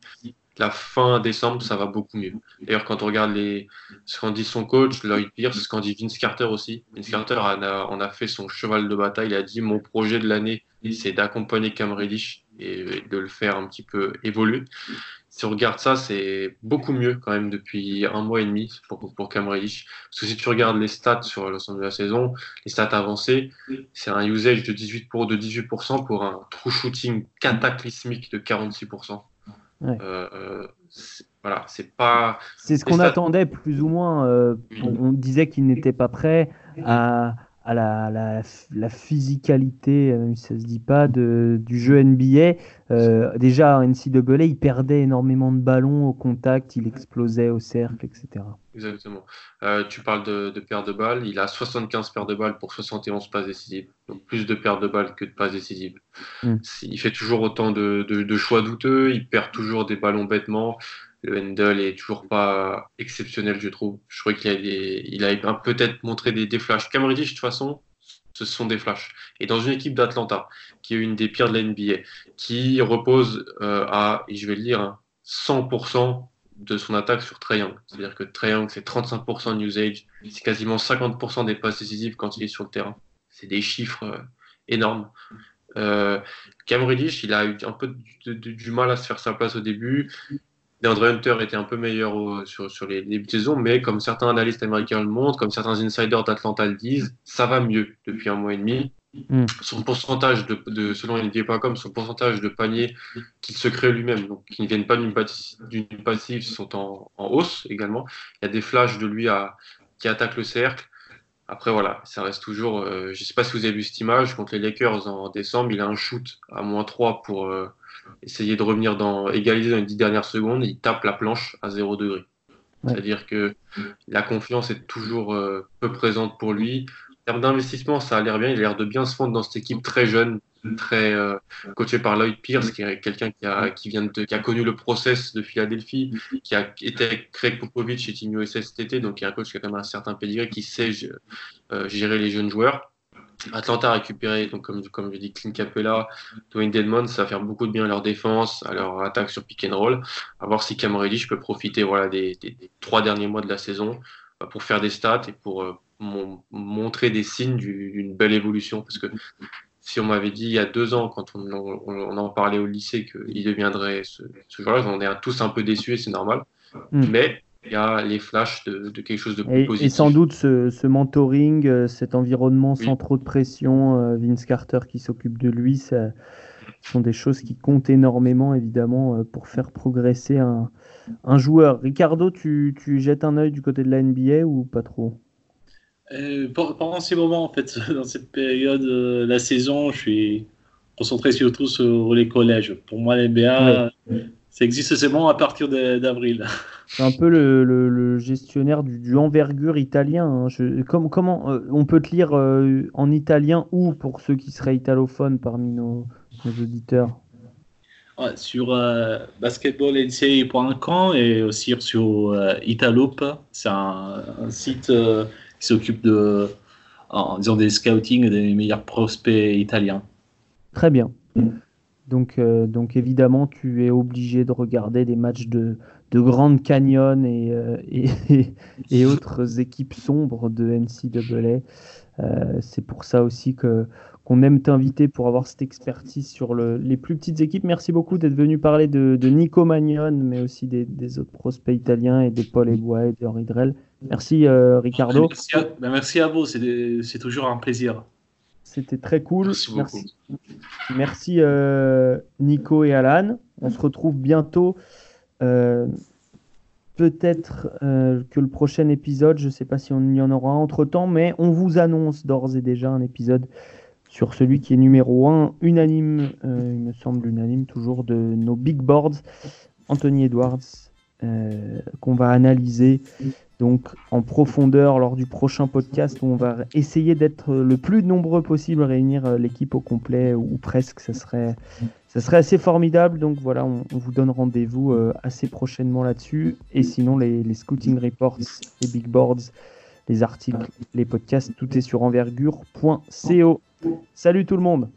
la fin décembre, ça va beaucoup mieux. D'ailleurs, quand on regarde les, ce qu'en dit son coach, Lloyd Pierce, ce qu'en dit Vince Carter aussi, Vince Carter en a, fait son cheval de bataille. Il a dit Mon projet de l'année, c'est d'accompagner Cam Reddish et de le faire un petit peu évoluer. Si on regarde ça, c'est beaucoup mieux quand même depuis un mois et demi pour, pour Cam Reddish. Parce que si tu regardes les stats sur l'ensemble de la saison, les stats avancées, c'est un usage de 18%, pour, de 18 pour un true shooting cataclysmique de 46%. Ouais. Euh, c'est- voilà, c'est pas. C'est ce qu'on attendait plus ou moins. euh, Oui. on, on disait qu'il n'était pas prêt à, à la, la, la physicalité, même si ça se dit pas, de, du jeu NBA. Euh, déjà, en NCAA, il perdait énormément de ballons au contact, il explosait au cercle, etc. Exactement. Euh, tu parles de, de paires de balles. Il a 75 paires de balles pour 71 passes décisives. Donc plus de paires de balles que de passes décisives. Mm. Il fait toujours autant de, de- de choix douteux. Il perd toujours des ballons bêtement. Le handle est toujours pas exceptionnel, je trouve. Je trouvais qu'il a, peut-être montré des, flashs. Cam Reddish, de toute façon, ce sont des flashs. Et dans une équipe d'Atlanta, qui est une des pires de la NBA, qui repose euh, à, et je vais le dire, hein, 100% de son attaque sur Young. C'est-à-dire que Young, c'est 35% de usage, c'est quasiment 50% des passes décisives quand il est sur le terrain. C'est des chiffres euh, énormes. Euh, Cam Reddish, il a eu un peu du mal à se faire sa place au début. DeAndre Hunter était un peu meilleur au- sur, sur les débuts de saison, mais comme certains analystes américains le montrent, comme certains insiders d'Atlanta le disent, ça va mieux depuis un mois et demi. Mm. Son pourcentage de, de selon NBA.com, son pourcentage de paniers qu'il se crée lui-même, donc qui ne viennent pas d'une passi- d'une passive, sont en, en hausse également. Il y a des flashs de lui à, qui attaque le cercle. Après, voilà, ça reste toujours. euh, je ne sais pas si vous avez vu cette image contre les Lakers en décembre. Il a un shoot à moins 3 pour euh, essayer de revenir dans, égaliser dans les 10 dernières secondes. Il tape la planche à 0 degré. Ouais. C'est-à-dire que la confiance est toujours euh, peu présente pour lui. En termes d'investissement, ça a l'air bien. Il a l'air de bien se fondre dans cette équipe très jeune, très euh, coachée par Lloyd Pierce, qui est quelqu'un qui a, qui, vient de, qui a connu le process de Philadelphie, qui a été avec Craig Popovich chez Team USA cet été, donc qui est un coach qui a quand même un certain pédigré, qui sait euh, gérer les jeunes joueurs. Atlanta a récupéré, donc comme, comme je dis, Clint Capella, Dwayne Dedmon, ça va faire beaucoup de bien à leur défense, à leur attaque sur pick and roll. À voir si Cam Reddish peut profiter voilà, des, des, des trois derniers mois de la saison euh, pour faire des stats et pour euh, mon, montrer des signes du- d'une belle évolution. Parce que si on m'avait dit il y a deux ans, quand on, on- on en parlait au lycée, qu'il deviendrait ce, ce joueur-là, on est tous un peu déçus et c'est normal. Mm. Mais il y a les flashs de, de quelque chose de plus Et, et positif. sans doute ce, ce mentoring, euh, cet environnement Oui. sans trop de pression, euh, Vince Carter qui s'occupe de lui, ça sont des choses qui comptent énormément évidemment euh, pour faire progresser un, un joueur. Ricardo, tu, tu jettes un œil du côté de la NBA ou pas trop? Euh, pendant ces moments, en fait, dans cette période de la saison, je suis concentré surtout sur les collèges. Pour moi, l'NBA, ça existe seulement à partir d'avril. C'est un peu le, le- le gestionnaire du, du envergure italien. hein. Je- comme- comment euh, on peut te lire euh, en italien ou pour ceux qui seraient italophones parmi nos, nos auditeurs? Ouais, sur euh, et aussi sur euh, Italoop. C'est un, un site qui s'occupe de, en disant des scouting des meilleurs prospects italiens. Très bien. Donc, euh, donc évidemment, tu es obligé de regarder des matchs de, de Grand Canyon et, euh, et, et- autres équipes sombres de NCAA. Euh, c'est pour ça aussi que qu'on aime t'inviter pour avoir cette expertise sur le- les plus petites équipes. Merci beaucoup d'être venu parler de, de Nico Magnon, mais aussi des, des autres prospects italiens et de Paul Ebois et de Henri Drell. Merci euh, Ricardo, Merci à, ben, merci à vous, des- c'est toujours un plaisir. C'était très cool. Merci euh, Nico et Alan. On se retrouve bientôt. Euh, Peut-être euh, que le prochain épisode, je ne sais pas si on y en aura entre temps, mais on vous annonce d'ores et déjà un épisode sur celui qui est numéro 1, unanime, il me semble unanime toujours, de nos big boards, Anthony Edwards, qu'on va analyser donc en profondeur lors du prochain podcast où on va essayer d'être le plus nombreux possible, réunir euh, l'équipe au complet ou presque, ça serait, ça serait assez formidable. Donc voilà, on, vous donne rendez-vous euh, assez prochainement là-dessus. Et sinon, les, les scouting reports, les big boards, les articles, les podcasts, tout est sur envergure.co. Salut tout le monde